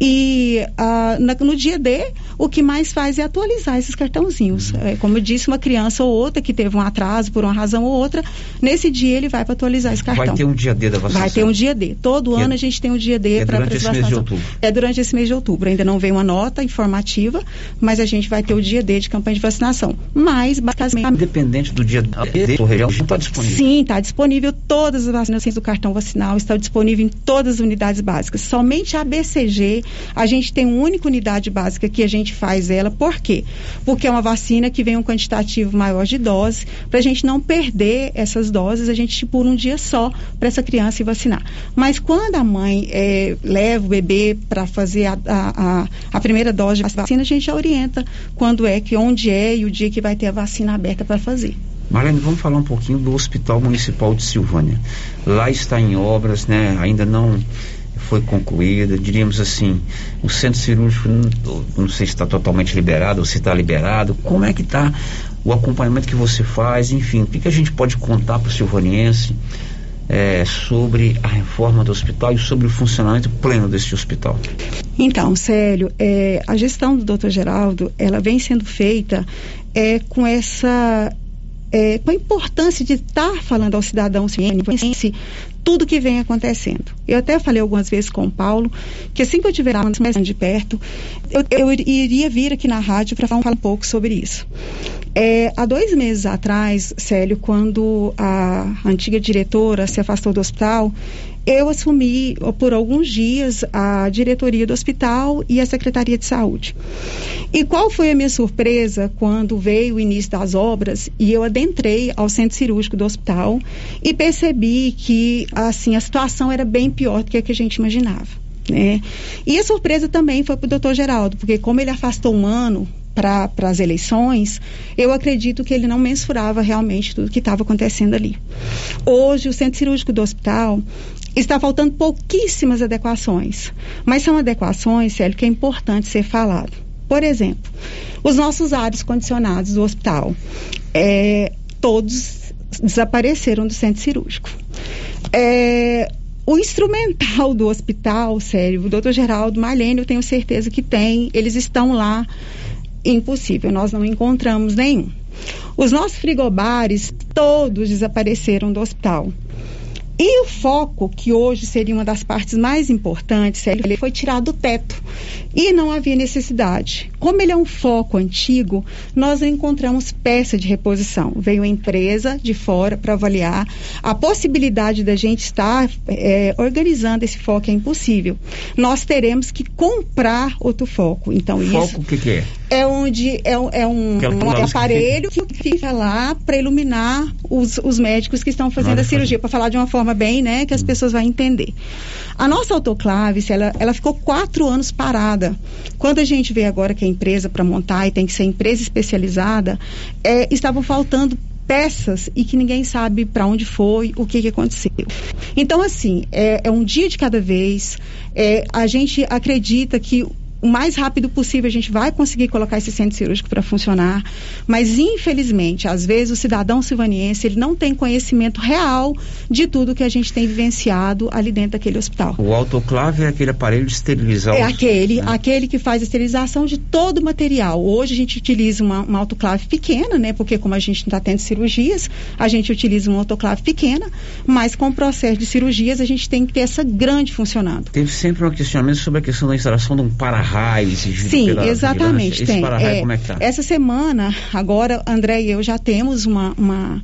E ah, na, no dia D, o que mais faz é atualizar esses cartãozinhos. Uhum. É, como eu disse, uma criança ou outra que teve um atraso por uma razão ou outra, nesse dia ele vai para atualizar esse cartão. Vai ter um dia D da vacinação? Vai ter um dia D. Todo ano é, a gente tem um dia D é para durante esse mês de outubro? É durante esse mês de outubro. Ainda não veio uma nota informativa, mas a gente vai ter o dia D de campanha de vacinação. Mas, basicamente... Independente do dia D, a região está disponível? Sim, está disponível. Todas as vacinações do cartão vacinal estão disponíveis em todas as unidades básicas. Somente a BCG a gente tem uma única unidade básica que a gente faz ela. Por quê? Porque é uma vacina que vem um quantitativo maior de doses. Para a gente não perder essas doses, a gente estipula um dia só para essa criança se vacinar. Mas quando a mãe é, leva o bebê para fazer a, a, a, primeira dose de vacina, a gente já orienta quando é, que onde é e o dia que vai ter a vacina aberta para fazer. Marlene, vamos falar um pouquinho do Hospital Municipal de Silvânia. Lá está em obras, né? Ainda não foi concluída, diríamos assim, o centro cirúrgico não, sei se está totalmente liberado ou se está liberado, como é que está o acompanhamento que você faz, enfim, o que, que a gente pode contar para o silvaniense é, sobre a reforma do hospital e sobre o funcionamento pleno desse hospital? Então, Célio, é, a gestão do Dr. Geraldo, ela vem sendo feita é, com essa é, com a importância de estar falando ao cidadão ciense tudo que vem acontecendo. Eu até falei algumas vezes com o Paulo que assim que eu tiver mais de perto, eu, eu iria vir aqui na rádio para falar um pouco sobre isso. É, há dois meses atrás, Célio, quando a antiga diretora se afastou do hospital, eu assumi por alguns dias a diretoria do hospital e a secretaria de saúde. E qual foi a minha surpresa quando veio o início das obras e eu adentrei ao centro cirúrgico do hospital e percebi que assim a situação era bem pior do que a que a gente imaginava. Né? E a surpresa também foi para o doutor Geraldo, porque como ele afastou um ano para as eleições, eu acredito que ele não mensurava realmente tudo que estava acontecendo ali. Hoje, o centro cirúrgico do hospital está faltando pouquíssimas adequações, mas são adequações, Célio, que é importante ser falado. Por exemplo, os nossos ares condicionados do hospital, é, todos desapareceram do centro cirúrgico. É, o instrumental do hospital, sério, o doutor Geraldo Marlene, eu tenho certeza que tem, eles estão lá. Impossível, nós não encontramos nenhum. Os nossos frigobares, todos desapareceram do hospital. E o foco, que hoje seria uma das partes mais importantes, ele foi tirado do teto. E não havia necessidade. Como ele é um foco antigo, nós não encontramos peça de reposição. Veio a empresa de fora para avaliar. A possibilidade da gente estar é, organizando esse foco é impossível. Nós teremos que comprar outro foco. Então, foco, isso. o que, que é? É onde é, é um, um aparelho que fica lá para iluminar os, os médicos que estão fazendo a cirurgia, para falar de uma forma bem, né, que as pessoas vão entender. A nossa autoclave, ela, ela ficou quatro anos parada. Quando a gente vê agora que a empresa para montar e tem que ser empresa especializada, é, estavam faltando peças e que ninguém sabe para onde foi, o que, que aconteceu. Então, assim, é, é um dia de cada vez. É, a gente acredita que o mais rápido possível a gente vai conseguir colocar esse centro cirúrgico para funcionar, mas infelizmente, às vezes o cidadão silvaniense ele não tem conhecimento real de tudo que a gente tem vivenciado ali dentro daquele hospital. O autoclave é aquele aparelho de esterilizar. É aquele, né? aquele que faz a esterilização de todo o material. Hoje a gente utiliza uma, uma autoclave pequena, né? Porque como a gente não está tendo cirurgias, a gente utiliza uma autoclave pequena, mas com o processo de cirurgias a gente tem que ter essa grande funcionando. Teve sempre um questionamento sobre a questão da instalação de um para-raio Sim, pela exatamente. Tem. É, como é que tá? Essa semana, agora, André e eu já temos uma, uma,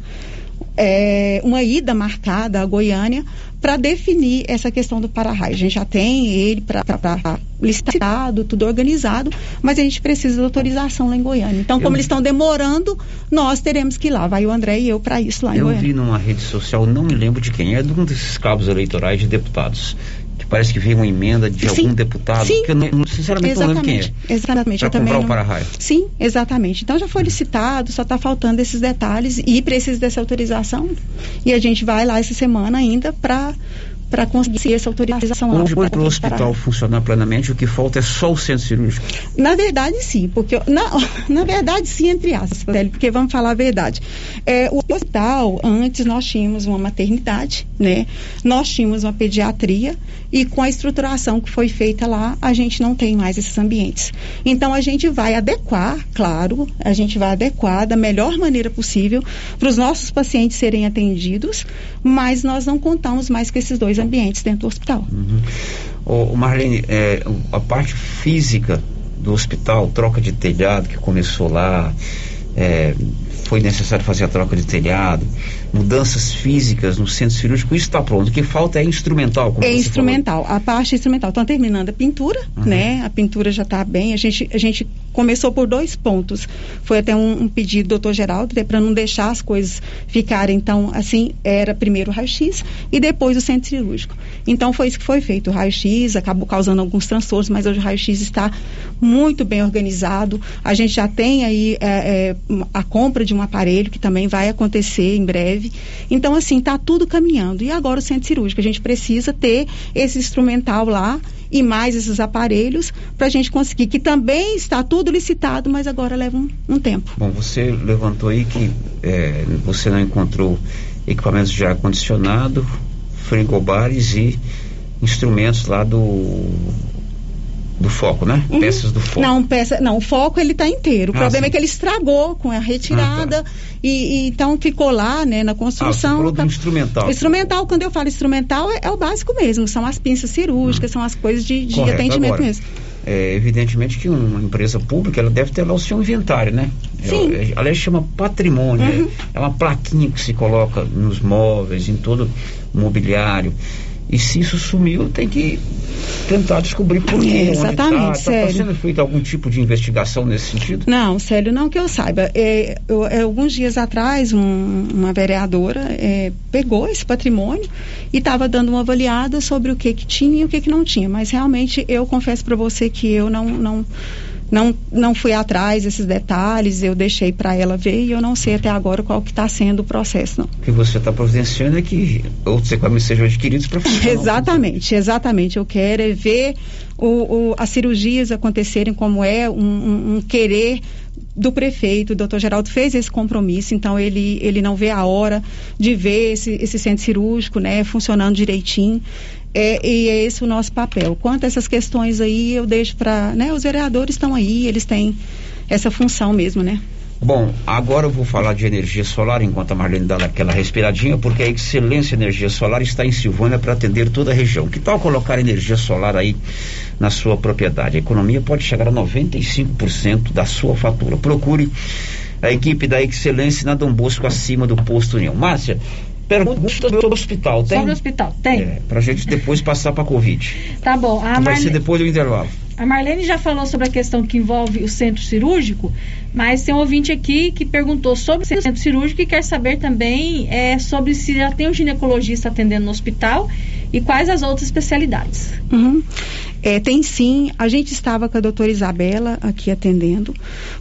é, uma ida marcada a Goiânia para definir essa questão do para-raio. A gente já tem ele para licitado, tudo organizado, mas a gente precisa de autorização lá em Goiânia. Então, como Eu- eles estão demorando, nós teremos que ir lá. Vai o André e eu para isso lá em Eu Goiânia. vi numa rede social, não me lembro de quem, é de um desses cabos eleitorais de deputados. Parece que veio uma emenda de Sim, algum deputado, sim. que eu não, sinceramente não lembro quem é. Exatamente, Pra eu também comprar o não- para-raio. Sim, exatamente. Então já foi licitado, só está faltando esses detalhes e precisa dessa autorização. E a gente vai lá essa semana ainda para para conseguir essa autorização. lá Hoje, para o hospital funcionar plenamente, o que falta é só o centro cirúrgico. Na verdade, sim, porque na, [LAUGHS] na verdade, sim, entre aspas, porque vamos falar a verdade. É, o hospital, antes nós tínhamos uma maternidade, né? Nós tínhamos uma pediatria e com a estruturação que foi feita lá, a gente não tem mais esses ambientes. Então a gente vai adequar, claro, a gente vai adequar da melhor maneira possível para os nossos pacientes serem atendidos, mas nós não contamos mais com esses dois ambientes dentro do hospital. Ô, ô, Marlene, é, a parte física do hospital, troca de telhado que começou lá, é, foi necessário fazer a troca de telhado, mudanças físicas no centro cirúrgico, isso está pronto. O que falta é instrumental, como É instrumental, a parte instrumental. Estão terminando a pintura, né? A pintura já está bem. A gente, a gente começou por dois pontos. Foi até um, um pedido do doutor Geraldo, para não deixar as coisas ficarem então assim, era primeiro o raio-x e depois o centro cirúrgico. Então foi isso que foi feito. O raio-x acabou causando alguns transtornos, mas hoje o raio-x está muito bem organizado. A gente já tem aí é, é, a compra de um aparelho que também vai acontecer em breve. Então, assim, está tudo caminhando. E agora o centro cirúrgico. A gente precisa ter esse instrumental lá e mais esses aparelhos para a gente conseguir, que também está tudo licitado, mas agora leva um, um tempo. Bom, você levantou aí que é, você não encontrou equipamentos de ar-condicionado, frigobares e instrumentos lá do do foco, né? Uhum. Peças do foco. Não, peça, não, o foco ele está inteiro. O Ah, problema sim. é que ele estragou com a retirada Ah, tá. e, e então ficou lá, né, na Ah, construção. do tá- instrumental. Instrumental, quando eu falo instrumental, é, é o básico mesmo. São as pinças cirúrgicas, são as coisas de, de Correto. atendimento Agora, mesmo. É, evidentemente que uma empresa pública ela deve ter lá o seu inventário, né? Sim. É, aliás, chama patrimônio. Uhum. É, é uma plaquinha que se coloca nos móveis, em todo o mobiliário. E se isso sumiu, tem que tentar descobrir por quê. É, onde exatamente, Está sério. sendo feita algum tipo de investigação nesse sentido? Não, Célio, não que eu saiba. É, eu- é, alguns dias atrás, um- uma vereadora é, pegou esse patrimônio e estava dando uma avaliada sobre o que, que tinha e o que, que não tinha. Mas realmente eu confesso para você que eu não, não, não, não fui atrás desses detalhes, eu deixei para ela ver e eu não sei até agora qual que está sendo o processo, não. O que você está providenciando é que outros equipamentos sejam adquiridos para. Exatamente, exatamente. Eu quero é ver o, o- as cirurgias acontecerem como é um, um- um querer do prefeito, o doutor Geraldo fez esse compromisso, então ele, ele não vê a hora de ver esse, esse centro cirúrgico né, funcionando direitinho. É, e é esse o nosso papel. Quanto a essas questões aí, eu deixo para. Né, os vereadores estão aí, eles têm essa função mesmo, né? Bom, agora eu vou falar de energia solar enquanto a Marlene dá aquela respiradinha, porque a Excelência Energia Solar está em Silvânia para atender toda a região. Que tal colocar energia solar aí na sua propriedade? A economia pode chegar a 95% da sua fatura. Procure a equipe da Excelência na Dom Bosco acima do posto União. Márcia, pergunta sobre o hospital, tem? Sobre o hospital, tem. É, pra gente depois passar pra Covid. Tá bom. A Vai Marle- ser depois do intervalo. A Marlene já falou sobre a questão que envolve o centro cirúrgico, mas tem um ouvinte aqui que perguntou sobre o centro cirúrgico e quer saber também é, sobre se já tem um ginecologista atendendo no hospital e quais as outras especialidades. Uhum. É, tem sim, a gente estava com a doutora Isabela aqui atendendo.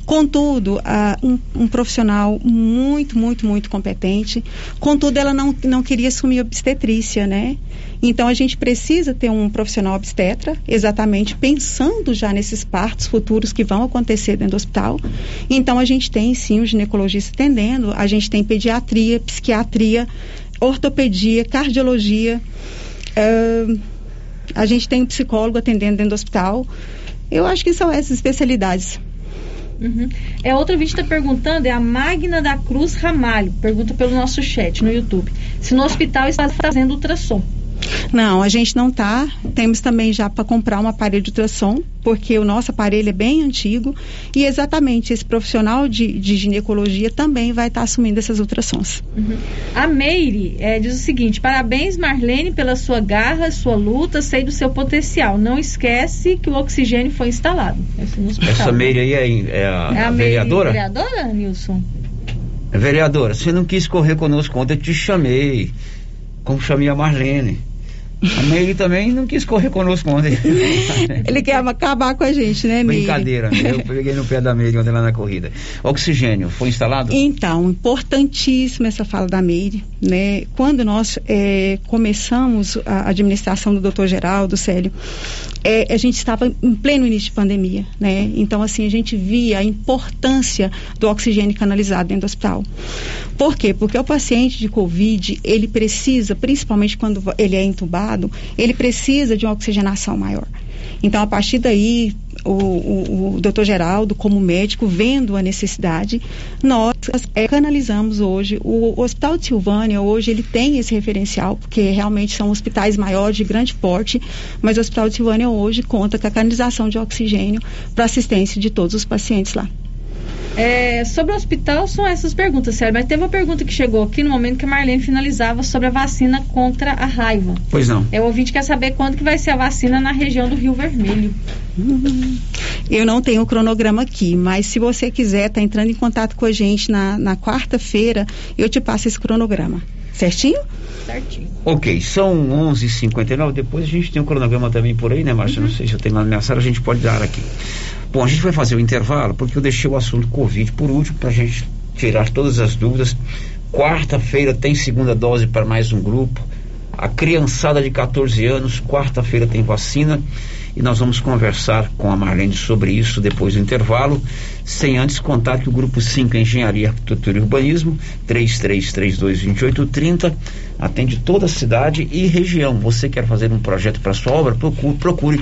Contudo, um, um profissional muito, muito, muito competente. Contudo, ela não, não queria assumir obstetrícia, né? Então, a gente precisa ter um profissional obstetra, exatamente pensando já nesses partos futuros que vão acontecer dentro do hospital. Então, a gente tem sim um ginecologista atendendo, a gente tem pediatria, psiquiatria, ortopedia, cardiologia. ah, a gente tem um psicólogo atendendo dentro do hospital. Eu acho que são essas especialidades. Uhum. É outro ouvinte está perguntando, é a Magna da Cruz Ramalho, pergunta pelo nosso chat no YouTube, se no hospital está fazendo ultrassom. Não, a gente não tá. Temos também já para comprar um aparelho de ultrassom, porque o nosso aparelho é bem antigo e exatamente esse profissional de, de ginecologia também vai estar assumindo essas ultrassons. Uhum. A Meire é, diz o seguinte: parabéns, Marlene, pela sua garra, sua luta, sei do seu potencial. Não esquece que o oxigênio foi instalado. Essa Meire aí é, é a, É a a Meire, vereadora? vereadora, Nilson? Vereadora, você não quis correr conosco ontem, eu te chamei. Como chamei a Marlene. A Meire também não quis correr conosco ontem. [LAUGHS] Ele quer acabar com a gente, né, Meire? Brincadeira, né? eu peguei no pé da Meire ontem lá na corrida. Oxigênio, foi instalado? Então, importantíssima essa fala da Meire, né? Quando nós eh, começamos a administração do Dr. Geraldo, Célio, eh, a gente estava em pleno início de pandemia, né? Então, assim, a gente via a importância do oxigênio canalizado dentro do hospital. Por quê? Porque o paciente de Covid, ele precisa, principalmente quando ele é entubado, ele precisa de uma oxigenação maior. Então, a partir daí, o, o, o doutor Geraldo, como médico, vendo a necessidade, nós é, canalizamos hoje. O, o Hospital de Silvânia, hoje, ele tem esse referencial, porque realmente são hospitais maiores, de grande porte, mas o Hospital de Silvânia hoje conta com a canalização de oxigênio para assistência de todos os pacientes lá. É, sobre o hospital, são essas perguntas, sério. Mas teve uma pergunta que chegou aqui no momento que a Marlene finalizava sobre a vacina contra a raiva. Pois não. É, o ouvinte quer saber quando que vai ser a vacina na região do Rio Vermelho. Eu não tenho o cronograma aqui, mas se você quiser, tá entrando em contato com a gente na, na quarta-feira, eu te passo esse cronograma. Certinho? Certinho. Ok, são 11 h 59 Depois a gente tem um cronograma também por aí, né, Márcia? Uhum. Não sei se eu tenho lá na minha sala, a gente pode dar aqui. Bom, a gente vai fazer o intervalo porque eu deixei o assunto Covid por último para a gente tirar todas as dúvidas. Quarta-feira tem segunda dose para mais um grupo. A criançada de 14 anos, quarta-feira tem vacina e nós vamos conversar com a Marlene sobre isso depois do intervalo, sem antes contar que o grupo 5 Engenharia, Arquitetura e Urbanismo, 33322830, atende toda a cidade e região. Você quer fazer um projeto para sua obra? Procure, procure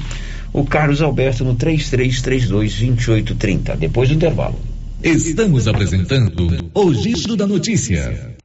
o Carlos Alberto no 3332 2830. Depois do intervalo. Estamos apresentando o Giro da Notícia.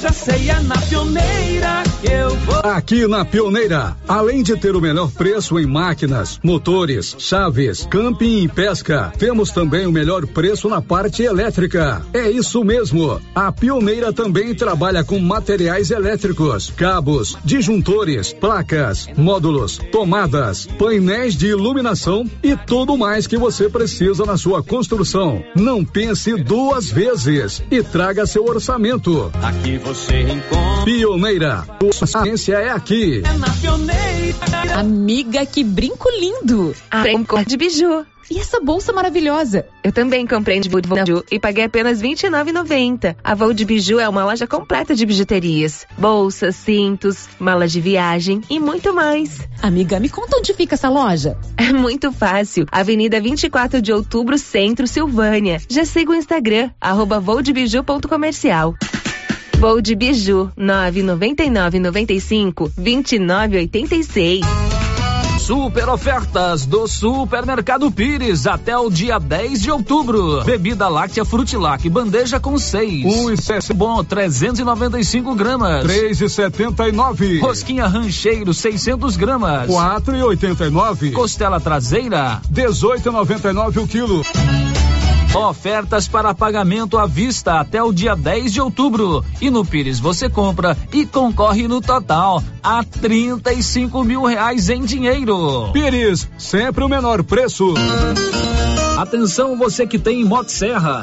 Já sei, é na pioneira que eu vou. Aqui na Pioneira, além de ter o melhor preço em máquinas, motores, chaves, camping e pesca, temos também o melhor preço na parte elétrica. É isso mesmo. A Pioneira também trabalha com materiais elétricos, cabos, disjuntores, placas, módulos, tomadas, painéis de iluminação e tudo mais que você precisa na sua construção. Não pense duas vezes e traga seu orçamento. Aqui você encontra. Pioneira, a ciência é aqui. É na pioneira. Amiga, que brinco lindo! Tem cor de biju. E essa bolsa maravilhosa? Eu também comprei de biju e paguei apenas R$ 29,90. A Voo de Biju é uma loja completa de bijuterias. Bolsas, cintos, malas de viagem e muito mais. Amiga, me conta onde fica essa loja? [LAUGHS] É muito fácil. Avenida 24 de Outubro, Centro, Silvânia. Já siga o Instagram, arroba voodebiju.comercial. Voo de Biju, 999 95 2986. Super ofertas do Supermercado Pires até o dia 10 de outubro. Bebida láctea Frutilac, bandeja com seis. Um e sete. Bom, 395 gramas. Três e setenta e nove. Rosquinha rancheiro, 600 gramas. Quatro e oitenta e nove. Costela traseira. Dezoito e noventa e nove o quilo. Ofertas para pagamento à vista até o dia 10 de outubro. E no Pires você compra e concorre no total a 35 mil reais em dinheiro. Pires, sempre o menor preço. Atenção você que tem Motosserra.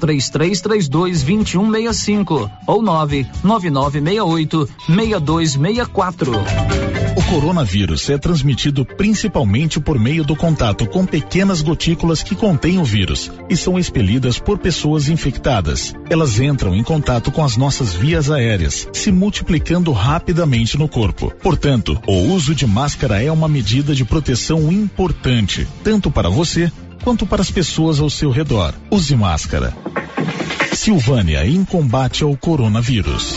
3332 2165 ou 99968 6264. O coronavírus é transmitido principalmente por meio do contato com pequenas gotículas que contêm o vírus e são expelidas por pessoas infectadas. Elas entram em contato com as nossas vias aéreas, se multiplicando rapidamente no corpo. Portanto, o uso de máscara é uma medida de proteção importante, tanto para você quanto para as pessoas ao seu redor. Use máscara. Silvânia em combate ao coronavírus.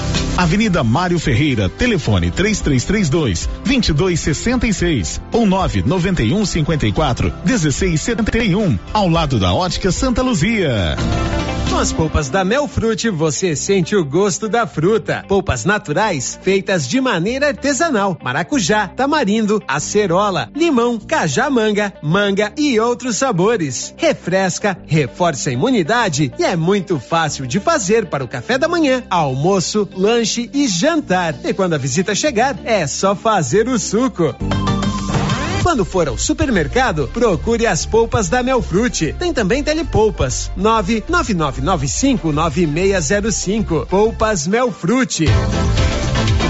Avenida Mário Ferreira, telefone 3332 2266 ou 991 54 1671, ao lado da Ótica Santa Luzia. Com as polpas da Melfrute, você sente o gosto da fruta. Polpas naturais, feitas de maneira artesanal. Maracujá, tamarindo, acerola, limão, cajá-manga, manga e outros sabores. Refresca, reforça a imunidade e é muito fácil de fazer para o café da manhã, almoço, lanche e jantar. E quando a visita chegar, é só fazer o suco. Quando for ao supermercado, procure as polpas da Melfrute. Tem também telepolpas. 999959605. Polpas Melfrute.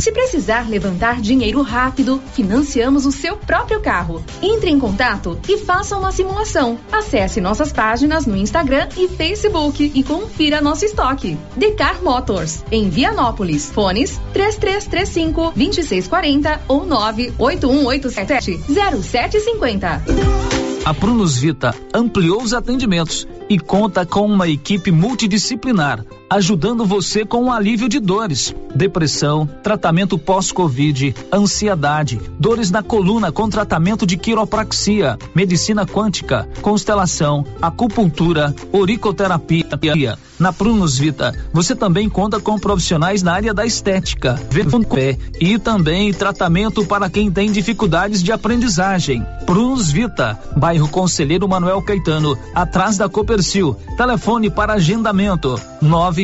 Se precisar levantar dinheiro rápido, financiamos o seu próprio carro. Entre em contato e faça uma simulação. Acesse nossas páginas no Instagram e Facebook e confira nosso estoque. Decar Motors, em Vianópolis. Fones 3335 2640 ou 98187 0750. A Prunus Vita ampliou os atendimentos e conta com uma equipe multidisciplinar, ajudando você com o alívio de dores, depressão, tratamento pós-Covid, ansiedade, dores na coluna com tratamento de quiropraxia, medicina quântica, constelação, acupuntura, oricoterapia. Na Prunus Vita, você também conta com profissionais na área da estética, e também tratamento para quem tem dificuldades de aprendizagem. Prunus Vita, bairro Conselheiro Manuel Caetano, atrás da Copercil. Telefone para agendamento: 99946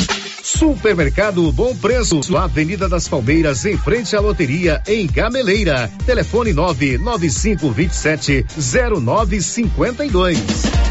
Supermercado Bom Preço, Avenida das Palmeiras, em frente à loteria, em Gameleira. Telefone 99527 0952.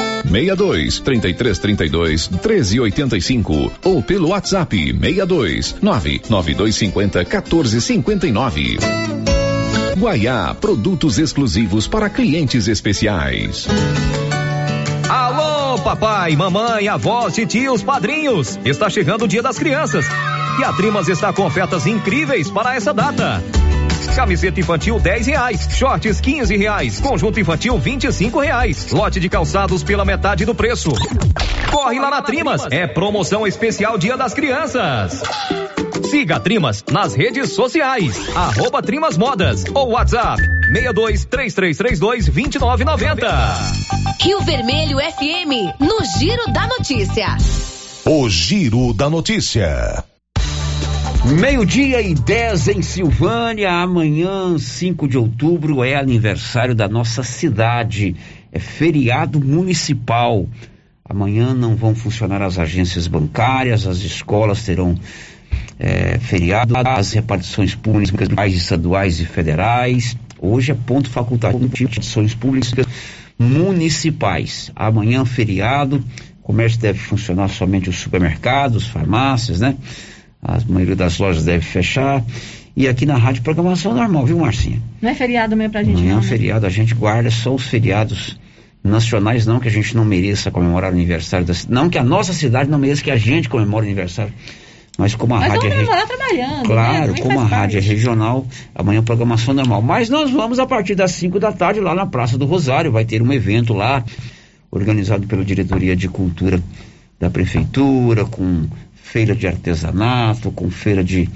62 33 32 13 85 ou pelo WhatsApp 62 99250 14 59. Guaiá, produtos exclusivos para clientes especiais. Alô, papai, mamãe, avós, tios, padrinhos. Está chegando o Dia das Crianças. E a Trimas está com ofertas incríveis para essa data. Camiseta infantil 10 reais, shorts 15 reais, conjunto infantil 25 reais, lote de calçados pela metade do preço. Corre lá na Trimas, é promoção especial Dia das Crianças. Siga a Trimas nas redes sociais, arroba Trimas Modas ou WhatsApp 62 3332 2990. Rio Vermelho FM, no Giro da Notícia. O Giro da Notícia. Meio-dia e 10 em Silvânia. Amanhã, 5 de outubro, é aniversário da nossa cidade. É feriado municipal. Amanhã não vão funcionar as agências bancárias, as escolas terão é, feriado, as repartições públicas estaduais e federais. Hoje é ponto facultativo de repartições públicas municipais. Amanhã, feriado, o comércio deve funcionar somente os supermercados, farmácias, né? A maioria das lojas deve fechar. E aqui na rádio, programação normal, viu, Marcinha? Não é feriado mesmo pra gente, Amanhã, não. né? feriado, a gente guarda só os feriados nacionais, não que a gente não mereça comemorar o aniversário da cidade. Não que a nossa cidade não mereça que a gente comemore o aniversário. Mas como a Mas rádio vamos é. re- trabalhando. Claro, né? Como a rádio é parte. regional, amanhã programação normal. Mas nós vamos a partir das 5 da tarde lá na Praça do Rosário. Vai ter um evento lá, organizado pela Diretoria de Cultura da Prefeitura, com feira de artesanato, com feira de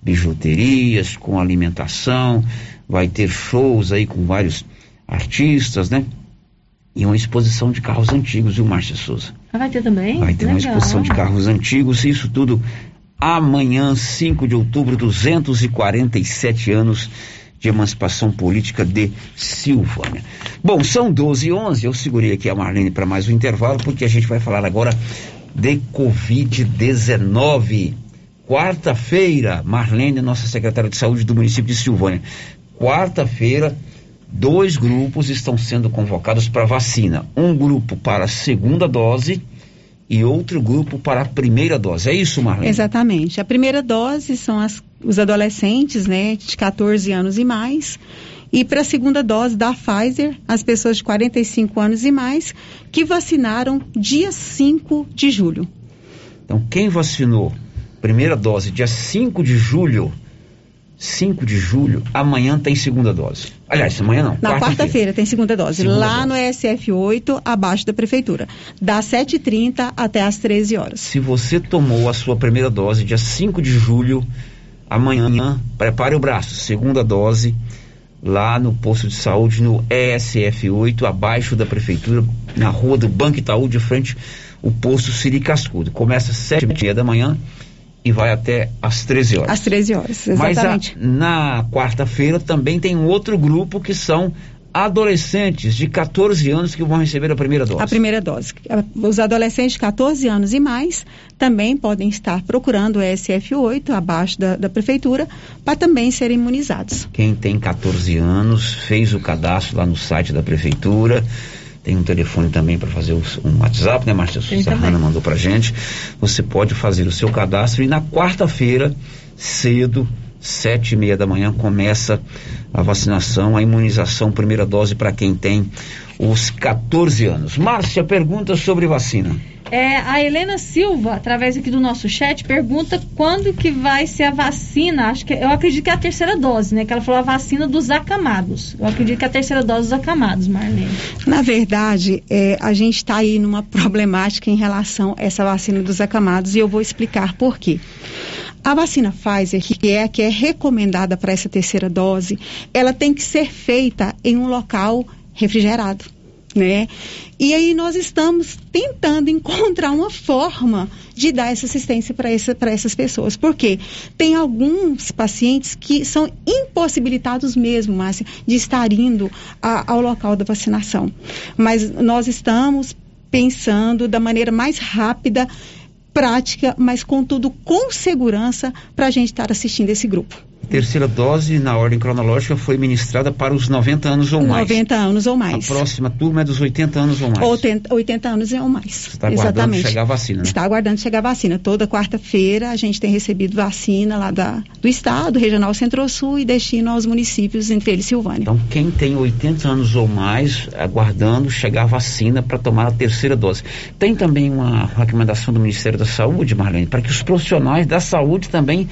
bijuterias, com alimentação. Vai ter shows aí com vários artistas, né? E uma exposição de carros antigos, viu, Márcia Souza? Ah, vai ter também? Vai ter uma Legal. exposição de carros antigos, isso tudo amanhã, 5 de outubro, 247 anos de emancipação política de Silvânia. Bom, são 12 e 11, eu segurei aqui a Marlene para mais um intervalo, porque a gente vai falar agora de Covid-19. Quarta-feira, Marlene, nossa secretária de saúde do município de Silvânia. Quarta-feira, dois grupos estão sendo convocados para vacina. Um grupo para a segunda dose e outro grupo para a primeira dose. É isso, Marlene? Exatamente. A primeira dose são as- os adolescentes, né, de 14 anos e mais. E para a segunda dose da Pfizer, as pessoas de 45 anos e mais, que vacinaram dia 5 de julho. Então, quem vacinou primeira dose dia 5 de julho, 5 de julho, amanhã tem segunda dose. Aliás, amanhã não. Na quarta-feira tem segunda dose, Segunda lá no SF8, abaixo da prefeitura, das 7h30 até as 13 horas. Se você tomou a sua primeira dose dia 5 de julho, amanhã, prepare o braço, segunda dose, lá no posto de saúde, no ESF8, abaixo da prefeitura, na rua do Banco Itaú, de frente o posto Siri Cascudo. Começa às 7 h da manhã e vai até às 13 horas. Às 13 horas, Mas a- exatamente. na quarta-feira também tem um outro grupo que são adolescentes de 14 anos que vão receber a primeira dose. A primeira dose. Os adolescentes de 14 anos e mais também podem estar procurando o SF8, abaixo da, da prefeitura, para também serem imunizados. Quem tem 14 anos fez o cadastro lá no site da prefeitura. Tem um telefone também para fazer um WhatsApp, né, Márcia. Hanna mandou pra gente. Você pode fazer o seu cadastro e na quarta-feira, cedo, sete e meia da manhã, começa a vacinação, a imunização, primeira dose para quem tem os 14 anos. Márcia, pergunta sobre vacina. É, a Helena Silva, através aqui do nosso chat, pergunta quando que vai ser a vacina. Acho que eu acredito que é a terceira dose, né? Que ela falou a vacina dos acamados. Eu acredito que é a terceira dose dos acamados, Marlene. Na verdade, é, a gente está aí numa [LAUGHS] problemática em relação a essa vacina dos acamados e eu vou explicar por quê. A vacina Pfizer, que é a que é recomendada para essa terceira dose, ela tem que ser feita em um local refrigerado, né? E aí nós estamos tentando encontrar uma forma de dar essa assistência para essa, essas pessoas. Por quê? Tem alguns pacientes que são impossibilitados mesmo, Márcia, de estar indo a- ao local da vacinação. Mas nós estamos pensando da maneira mais rápida, prática, mas contudo com segurança para a gente estar assistindo esse grupo. A terceira dose, na ordem cronológica, foi ministrada para os 90 anos ou mais. 90 anos ou mais. A próxima turma é dos 80 anos ou mais. 80, 80 anos ou mais. está aguardando chegar a vacina, né? Está aguardando chegar a vacina. Toda quarta-feira a gente tem recebido vacina lá da, do estado, regional Centro-Sul e destino aos municípios, entre eles Silvânia. Então, quem tem 80 anos ou mais, aguardando chegar a vacina para tomar a terceira dose. Tem também uma recomendação do Ministério da Saúde, Marlene, para que os profissionais da saúde também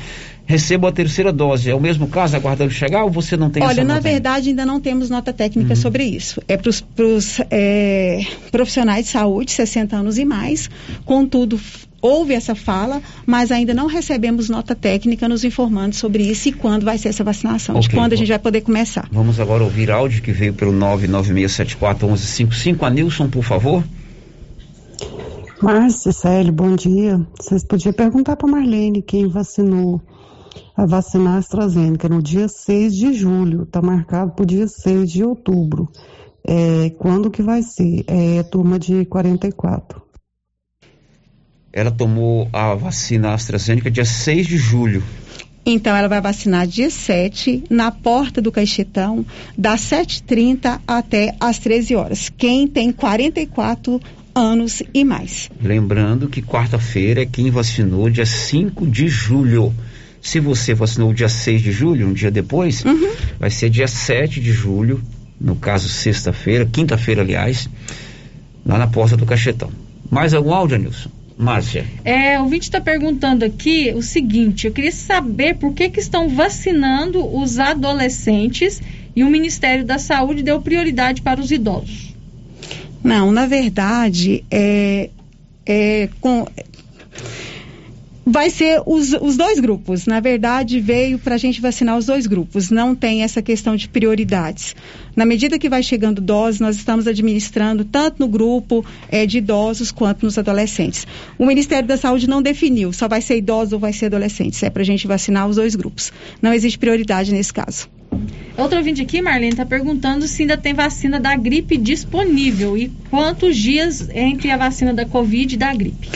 recebam a terceira dose. É o mesmo caso, aguardando chegar, ou você não tem Olha, essa na verdade ainda não temos nota técnica Uhum. sobre isso. É para os profissionais de saúde, 60 anos e mais. Contudo, houve essa fala, mas ainda não recebemos nota técnica nos informando sobre isso e quando vai ser essa vacinação, de Ok, quando a bom. gente vai poder começar. Vamos agora ouvir áudio que veio pelo 996741155. Anilson, por favor. Márcia, Célio, bom dia. Vocês podiam perguntar para Marlene quem vacinou a vacina AstraZeneca no dia 6 de julho. Está marcado para o dia 6 de outubro. É, quando que vai ser? É turma de 44. ela tomou a vacina AstraZeneca dia 6 de julho. Então, ela vai vacinar dia 7, na porta do Caixetão, das 7h30 até as 13 horas. Quem tem 44 anos e mais. Lembrando que quarta-feira é quem vacinou dia 5 de julho. Se você vacinou dia 6 de julho, um dia depois, uhum. vai ser dia 7 de julho, no caso sexta-feira, quinta-feira, aliás, lá na porta do Cachetão. Mais algum áudio, Nilson? Márcia. É, o vídeo está perguntando aqui o seguinte: eu queria saber por que, que estão vacinando os adolescentes e o Ministério da Saúde deu prioridade para os idosos. Não, na verdade, é, é com, vai ser os, os dois grupos. Na verdade, veio para a gente vacinar os dois grupos. Não tem essa questão de prioridades. Na medida que vai chegando doses, nós estamos administrando tanto no grupo é, de idosos quanto nos adolescentes. O Ministério da Saúde não definiu, só vai ser idosos ou vai ser adolescentes. É para a gente vacinar os dois grupos. Não existe prioridade nesse caso. Outro ouvinte aqui, Marlene, está perguntando se ainda tem vacina da gripe disponível e quantos dias entre a vacina da Covid e da gripe.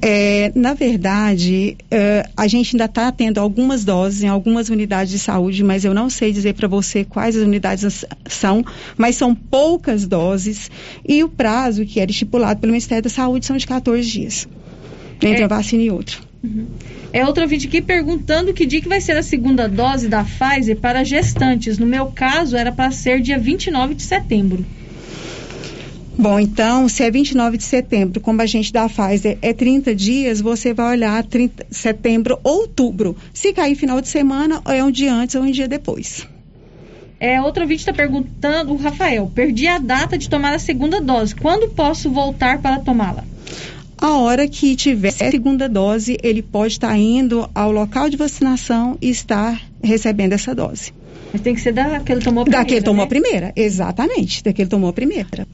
É, na verdade, uh, a gente ainda está tendo algumas doses em algumas unidades de saúde, mas eu não sei dizer para você quais as unidades são, mas são poucas doses e o prazo que era estipulado pelo Ministério da Saúde são de 14 dias entre é. a vacina e outra. Uhum. É outro vídeo aqui perguntando que dia que vai ser a segunda dose da Pfizer para gestantes. No meu caso, era para ser dia 29 de setembro. Bom, então, se é 29 de setembro, como a gente da Pfizer é 30 dias, você vai olhar 30, setembro, outubro. Se cair final de semana, é um dia antes ou um dia depois. É, outro vídeo está perguntando, o Rafael, perdi a data de tomar a segunda dose. Quando posso voltar para tomá-la? A hora que tiver a segunda dose, ele pode estar tá indo ao local de vacinação e estar recebendo essa dose. Mas tem que ser da que ele tomou a primeira. Da que tomou a primeira, exatamente, da que ele tomou a primeira.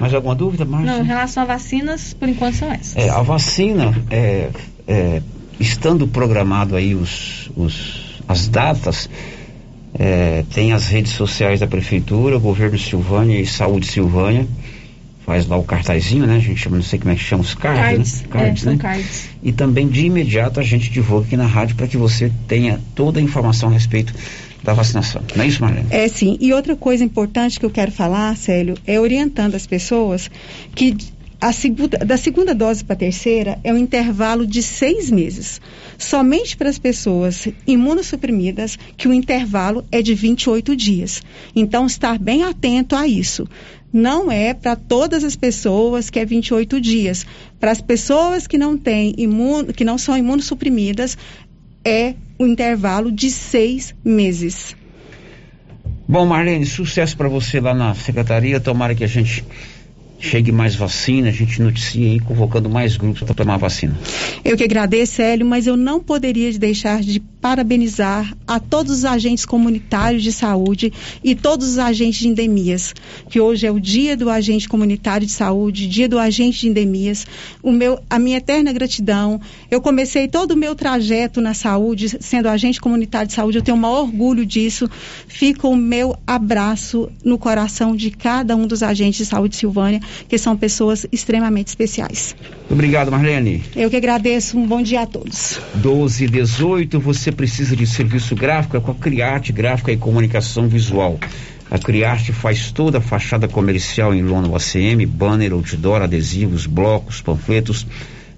Mais alguma dúvida, Márcia? Não, em relação a vacinas, por enquanto são essas. É, a vacina, é, é, estando programado aí os, os, as datas, é, tem as redes sociais da Prefeitura, Governo Silvânia e Saúde Silvânia, faz lá o cartazinho, né? A gente chama, não sei como é que chama os cards, cards né? Cards, é, né? cards. E também de imediato a gente divulga aqui na rádio para que você tenha toda a informação a respeito da vacinação. Não é isso, Marlene? É sim. E outra coisa importante que eu quero falar, Célio, é orientando as pessoas que segunda, da segunda dose para a terceira é um intervalo de seis meses. Somente para as pessoas imunossuprimidas que o intervalo é de 28 dias. Então, estar bem atento a isso. Não é para todas as pessoas que é 28 dias. Para as pessoas que não têm imuno, que não são imunossuprimidas, é o intervalo de seis meses. Bom, Marlene, sucesso para você lá na secretaria. Tomara que a gente chegue mais vacina, a gente noticia aí, convocando mais grupos para tomar vacina. Eu que agradeço, Hélio, mas eu não poderia deixar de parabenizar a todos os agentes comunitários de saúde e todos os agentes de endemias, que hoje é o dia do agente comunitário de saúde, dia do agente de endemias. O meu, a minha eterna gratidão. Eu comecei todo o meu trajeto na saúde, sendo agente comunitário de saúde, eu tenho o maior orgulho disso. Fica o meu abraço no coração de cada um dos agentes de saúde Silvânia que são pessoas extremamente especiais. Obrigado, Marlene. Eu que agradeço. Um bom dia a todos. 12 e 18, você precisa de serviço gráfico é com a Criarte Gráfica e Comunicação Visual. A Criarte faz toda a fachada comercial em lona ACM, banner, outdoor, adesivos, blocos, panfletos,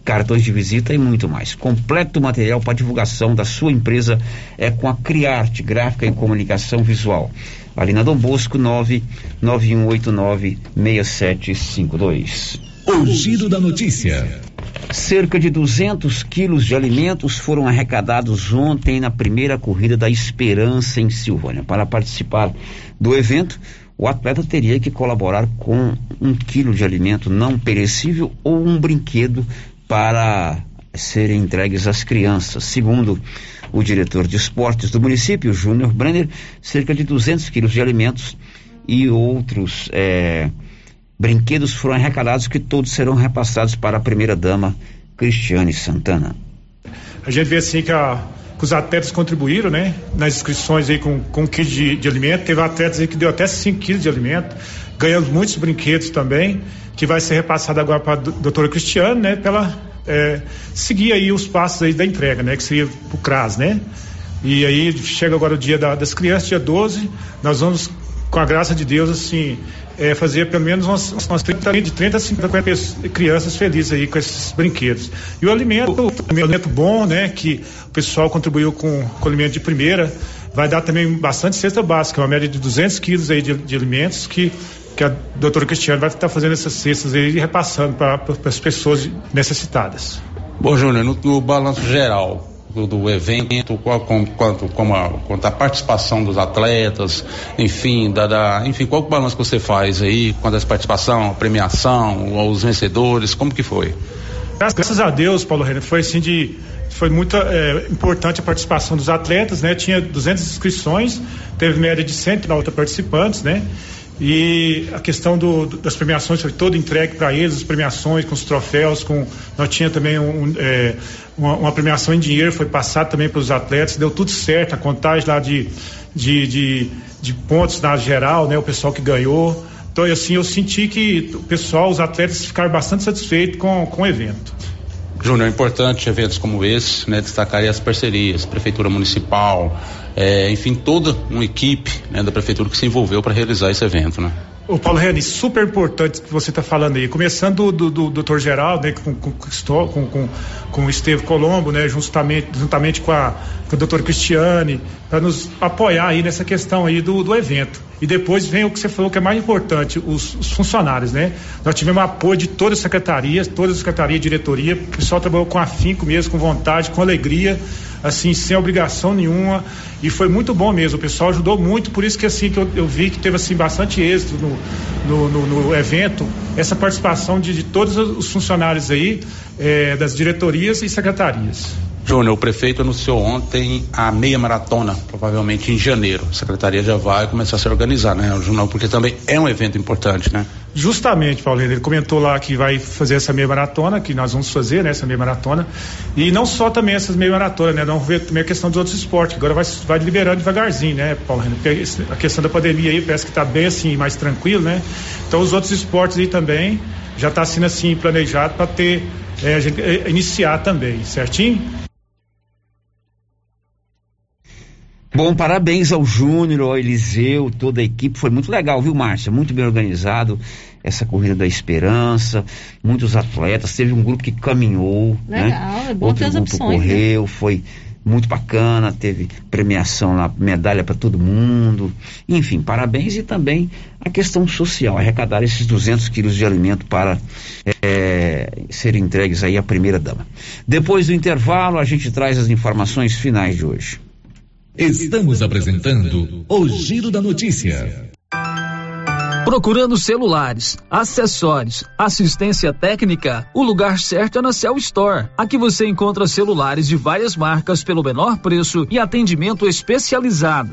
cartões de visita e muito mais. Completo material para divulgação da sua empresa é com a Criarte Gráfica e Comunicação Visual ali na Dom Bosco 991896752. O giro da notícia. Cerca de 200 quilos de alimentos foram arrecadados ontem na primeira corrida da Esperança em Silvânia. Para participar do evento, o atleta teria que colaborar com um quilo de alimento não perecível ou um brinquedo para serem entregues às crianças. Segundo o diretor de esportes do município, Júnior Brenner, cerca de 200 quilos de alimentos e outros é, brinquedos foram arrecadados que todos serão repassados para a primeira-dama Cristiane Santana. A gente vê assim que, a, que, os atletas contribuíram, né? Nas inscrições aí com, com quilo de, de alimento. Teve atletas aí que deu até 5 quilos de alimento ganhamos muitos brinquedos também, que vai ser repassado agora para a doutora Cristiane, né? Pela é, seguir aí os passos aí da entrega, né? Que seria o CRAS, né? E aí chega agora o dia da, das crianças, dia 12, nós vamos, com a graça de Deus, assim, é, fazer pelo menos umas, umas 30, de 30 a 50 crianças felizes aí com esses brinquedos. E o alimento, o alimento bom, né? Que o pessoal contribuiu com, com o alimento de primeira, vai dar também bastante cesta básica, uma média de 200 quilos aí de, de alimentos que que a doutora Cristiane vai estar fazendo essas cestas aí e repassando para as pessoas necessitadas. Bom, Júnior, no, no balanço geral, do, do evento, qual, com, quanto, como a, quanto a participação dos atletas, enfim, da, da, enfim, qual o balanço que você faz aí, quanto a participação, a premiação, os vencedores, como que foi? Graças a Deus, Paulo Renan, foi assim de foi muito é, importante a participação dos atletas, né? Tinha 200 inscrições, teve média de 190 participantes, né? E a questão do, das premiações foi toda entregue para eles, as premiações com os troféus, com nós tinha também um, é, uma, uma, premiação em dinheiro, foi passada também para os atletas, deu tudo certo, a contagem lá de, de, de, de, pontos na geral, né, o pessoal que ganhou. Então, assim, eu senti que o pessoal, os atletas ficaram bastante satisfeitos com, com o evento. Júnior, é importante eventos como esse, né, destacar as parcerias, prefeitura municipal, é, enfim, toda uma equipe né, da prefeitura que se envolveu para realizar esse evento, né? O Paulo Reani, super importante que você está falando aí, começando do, do, do doutor Geraldo, né, com, com, com, com, o Estevo Colombo, né, justamente, juntamente com a, com a doutora Cristiane, para nos apoiar aí nessa questão aí do, do evento. E depois vem o que você falou que é mais importante, os, os funcionários, né? Nós tivemos apoio de todas as secretarias, todas as secretarias diretoria, o pessoal trabalhou com afinco mesmo, com vontade, com alegria, assim, sem obrigação nenhuma, e foi muito bom mesmo, o pessoal ajudou muito, por isso que assim, que eu, eu vi que teve assim bastante êxito no, no, no, no evento, essa participação de, de, todos os funcionários aí, eh, das diretorias e secretarias. Júnior, o prefeito anunciou ontem a meia maratona, provavelmente em janeiro. A secretaria já vai começar a se organizar, né, Júnior? Porque também é um evento importante, né? Justamente, Paulo, ele comentou lá que vai fazer essa meia maratona, que nós vamos fazer, né, essa meia maratona. E não só também essas meia maratonas, né? Não ver também a questão dos outros esportes, que agora vai, vai liberando devagarzinho, né, Paulo? Porque a questão da pandemia aí parece que está bem assim, mais tranquilo, né? Então os outros esportes aí também já está sendo assim planejado para ter, é, gente, é, iniciar também, certinho? Bom, parabéns ao Júnior, ao Eliseu, toda a equipe. Foi muito legal, viu, Márcia? Muito bem organizado essa corrida da esperança. Muitos atletas. Teve um grupo que caminhou, né? legal, né? É bom Outro grupo opções, correu, né? foi muito bacana. Teve premiação lá, medalha para todo mundo. Enfim, parabéns e também a questão social, arrecadar esses 200 quilos de alimento para é, serem entregues aí à primeira dama. Depois do intervalo, a gente traz as informações finais de hoje. Estamos apresentando o Giro da Notícia. Procurando celulares, acessórios, assistência técnica, o lugar certo é na Cell Store. Aqui você encontra celulares de várias marcas pelo menor preço e atendimento especializado.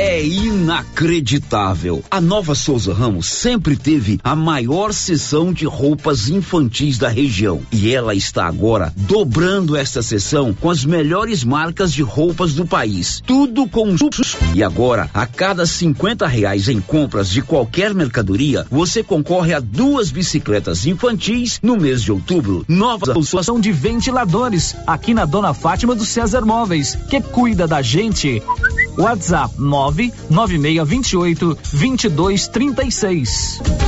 É inacreditável. A Nova Souza Ramos sempre teve a maior seção de roupas infantis da região. E ela está agora dobrando esta seção com as melhores marcas de roupas do país. Tudo com E agora, a cada 50 reais em compras de qualquer mercadoria, você concorre a duas bicicletas infantis no mês de outubro. Nova Associação de Ventiladores, aqui na Dona Fátima do César Móveis, que cuida da gente. WhatsApp 99628 2236.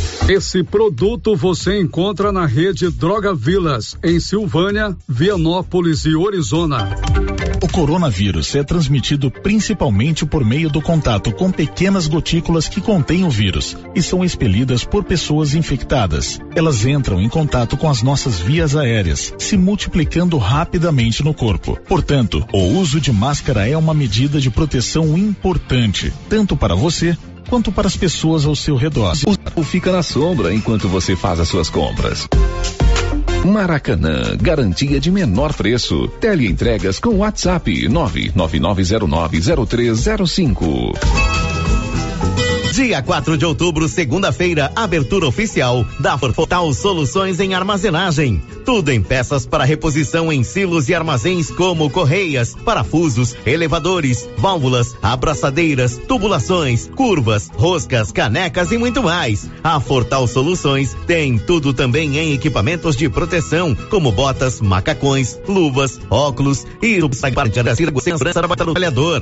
Esse produto você encontra na rede Droga Vilas, em Silvânia, Vianópolis e Orizona. O coronavírus é transmitido principalmente por meio do contato com pequenas gotículas que contêm o vírus e são expelidas por pessoas infectadas. Elas entram em contato com as nossas vias aéreas, se multiplicando rapidamente no corpo. Portanto, o uso de máscara é uma medida de proteção importante, tanto para você quanto para as pessoas ao seu redor. Ou fica na sombra enquanto você faz as suas compras. Maracanã, garantia de menor preço. Teleentregas com WhatsApp 999090305. Dia 4 de outubro, segunda-feira, abertura oficial da Fortal Soluções em Armazenagem. Tudo em peças para reposição em silos e armazéns como correias, parafusos, elevadores, válvulas, abraçadeiras, tubulações, curvas, roscas, canecas e muito mais. A Fortal Soluções tem tudo também em equipamentos de proteção, como botas, macacões, luvas, óculos e segurança do trabalhador.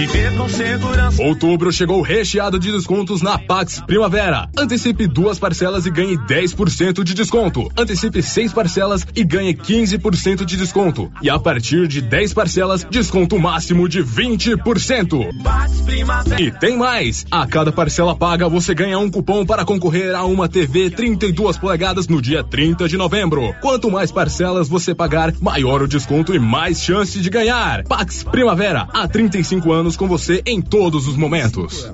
Viver com segurança. Outubro chegou recheado de descontos na Pax Primavera. Antecipe duas parcelas e ganhe 10% de desconto. Antecipe seis parcelas e ganhe 15% de desconto. E a partir de 10 parcelas, desconto máximo de 20%. E tem mais! A cada parcela paga, você ganha um cupom para concorrer a uma TV 32 polegadas no dia 30 de novembro. Quanto mais parcelas você pagar, maior o desconto e mais chance de ganhar. Pax Primavera, há 35 anos com você em todos os momentos.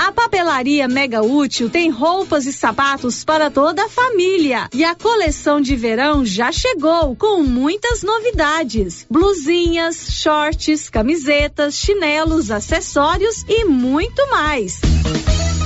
A Papelaria Mega Útil tem roupas e sapatos para toda a família. E a coleção de verão já chegou com muitas novidades: blusinhas, shorts, camisetas, chinelos, acessórios e muito mais.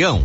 região.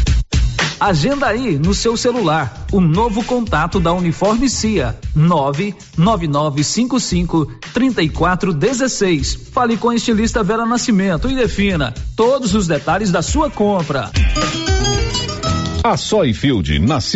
Agenda aí no seu celular o novo contato da Uniforme CIA 99955 3416. Fale com a estilista Vera Nascimento e defina todos os detalhes da sua compra. A Soyfield nasceu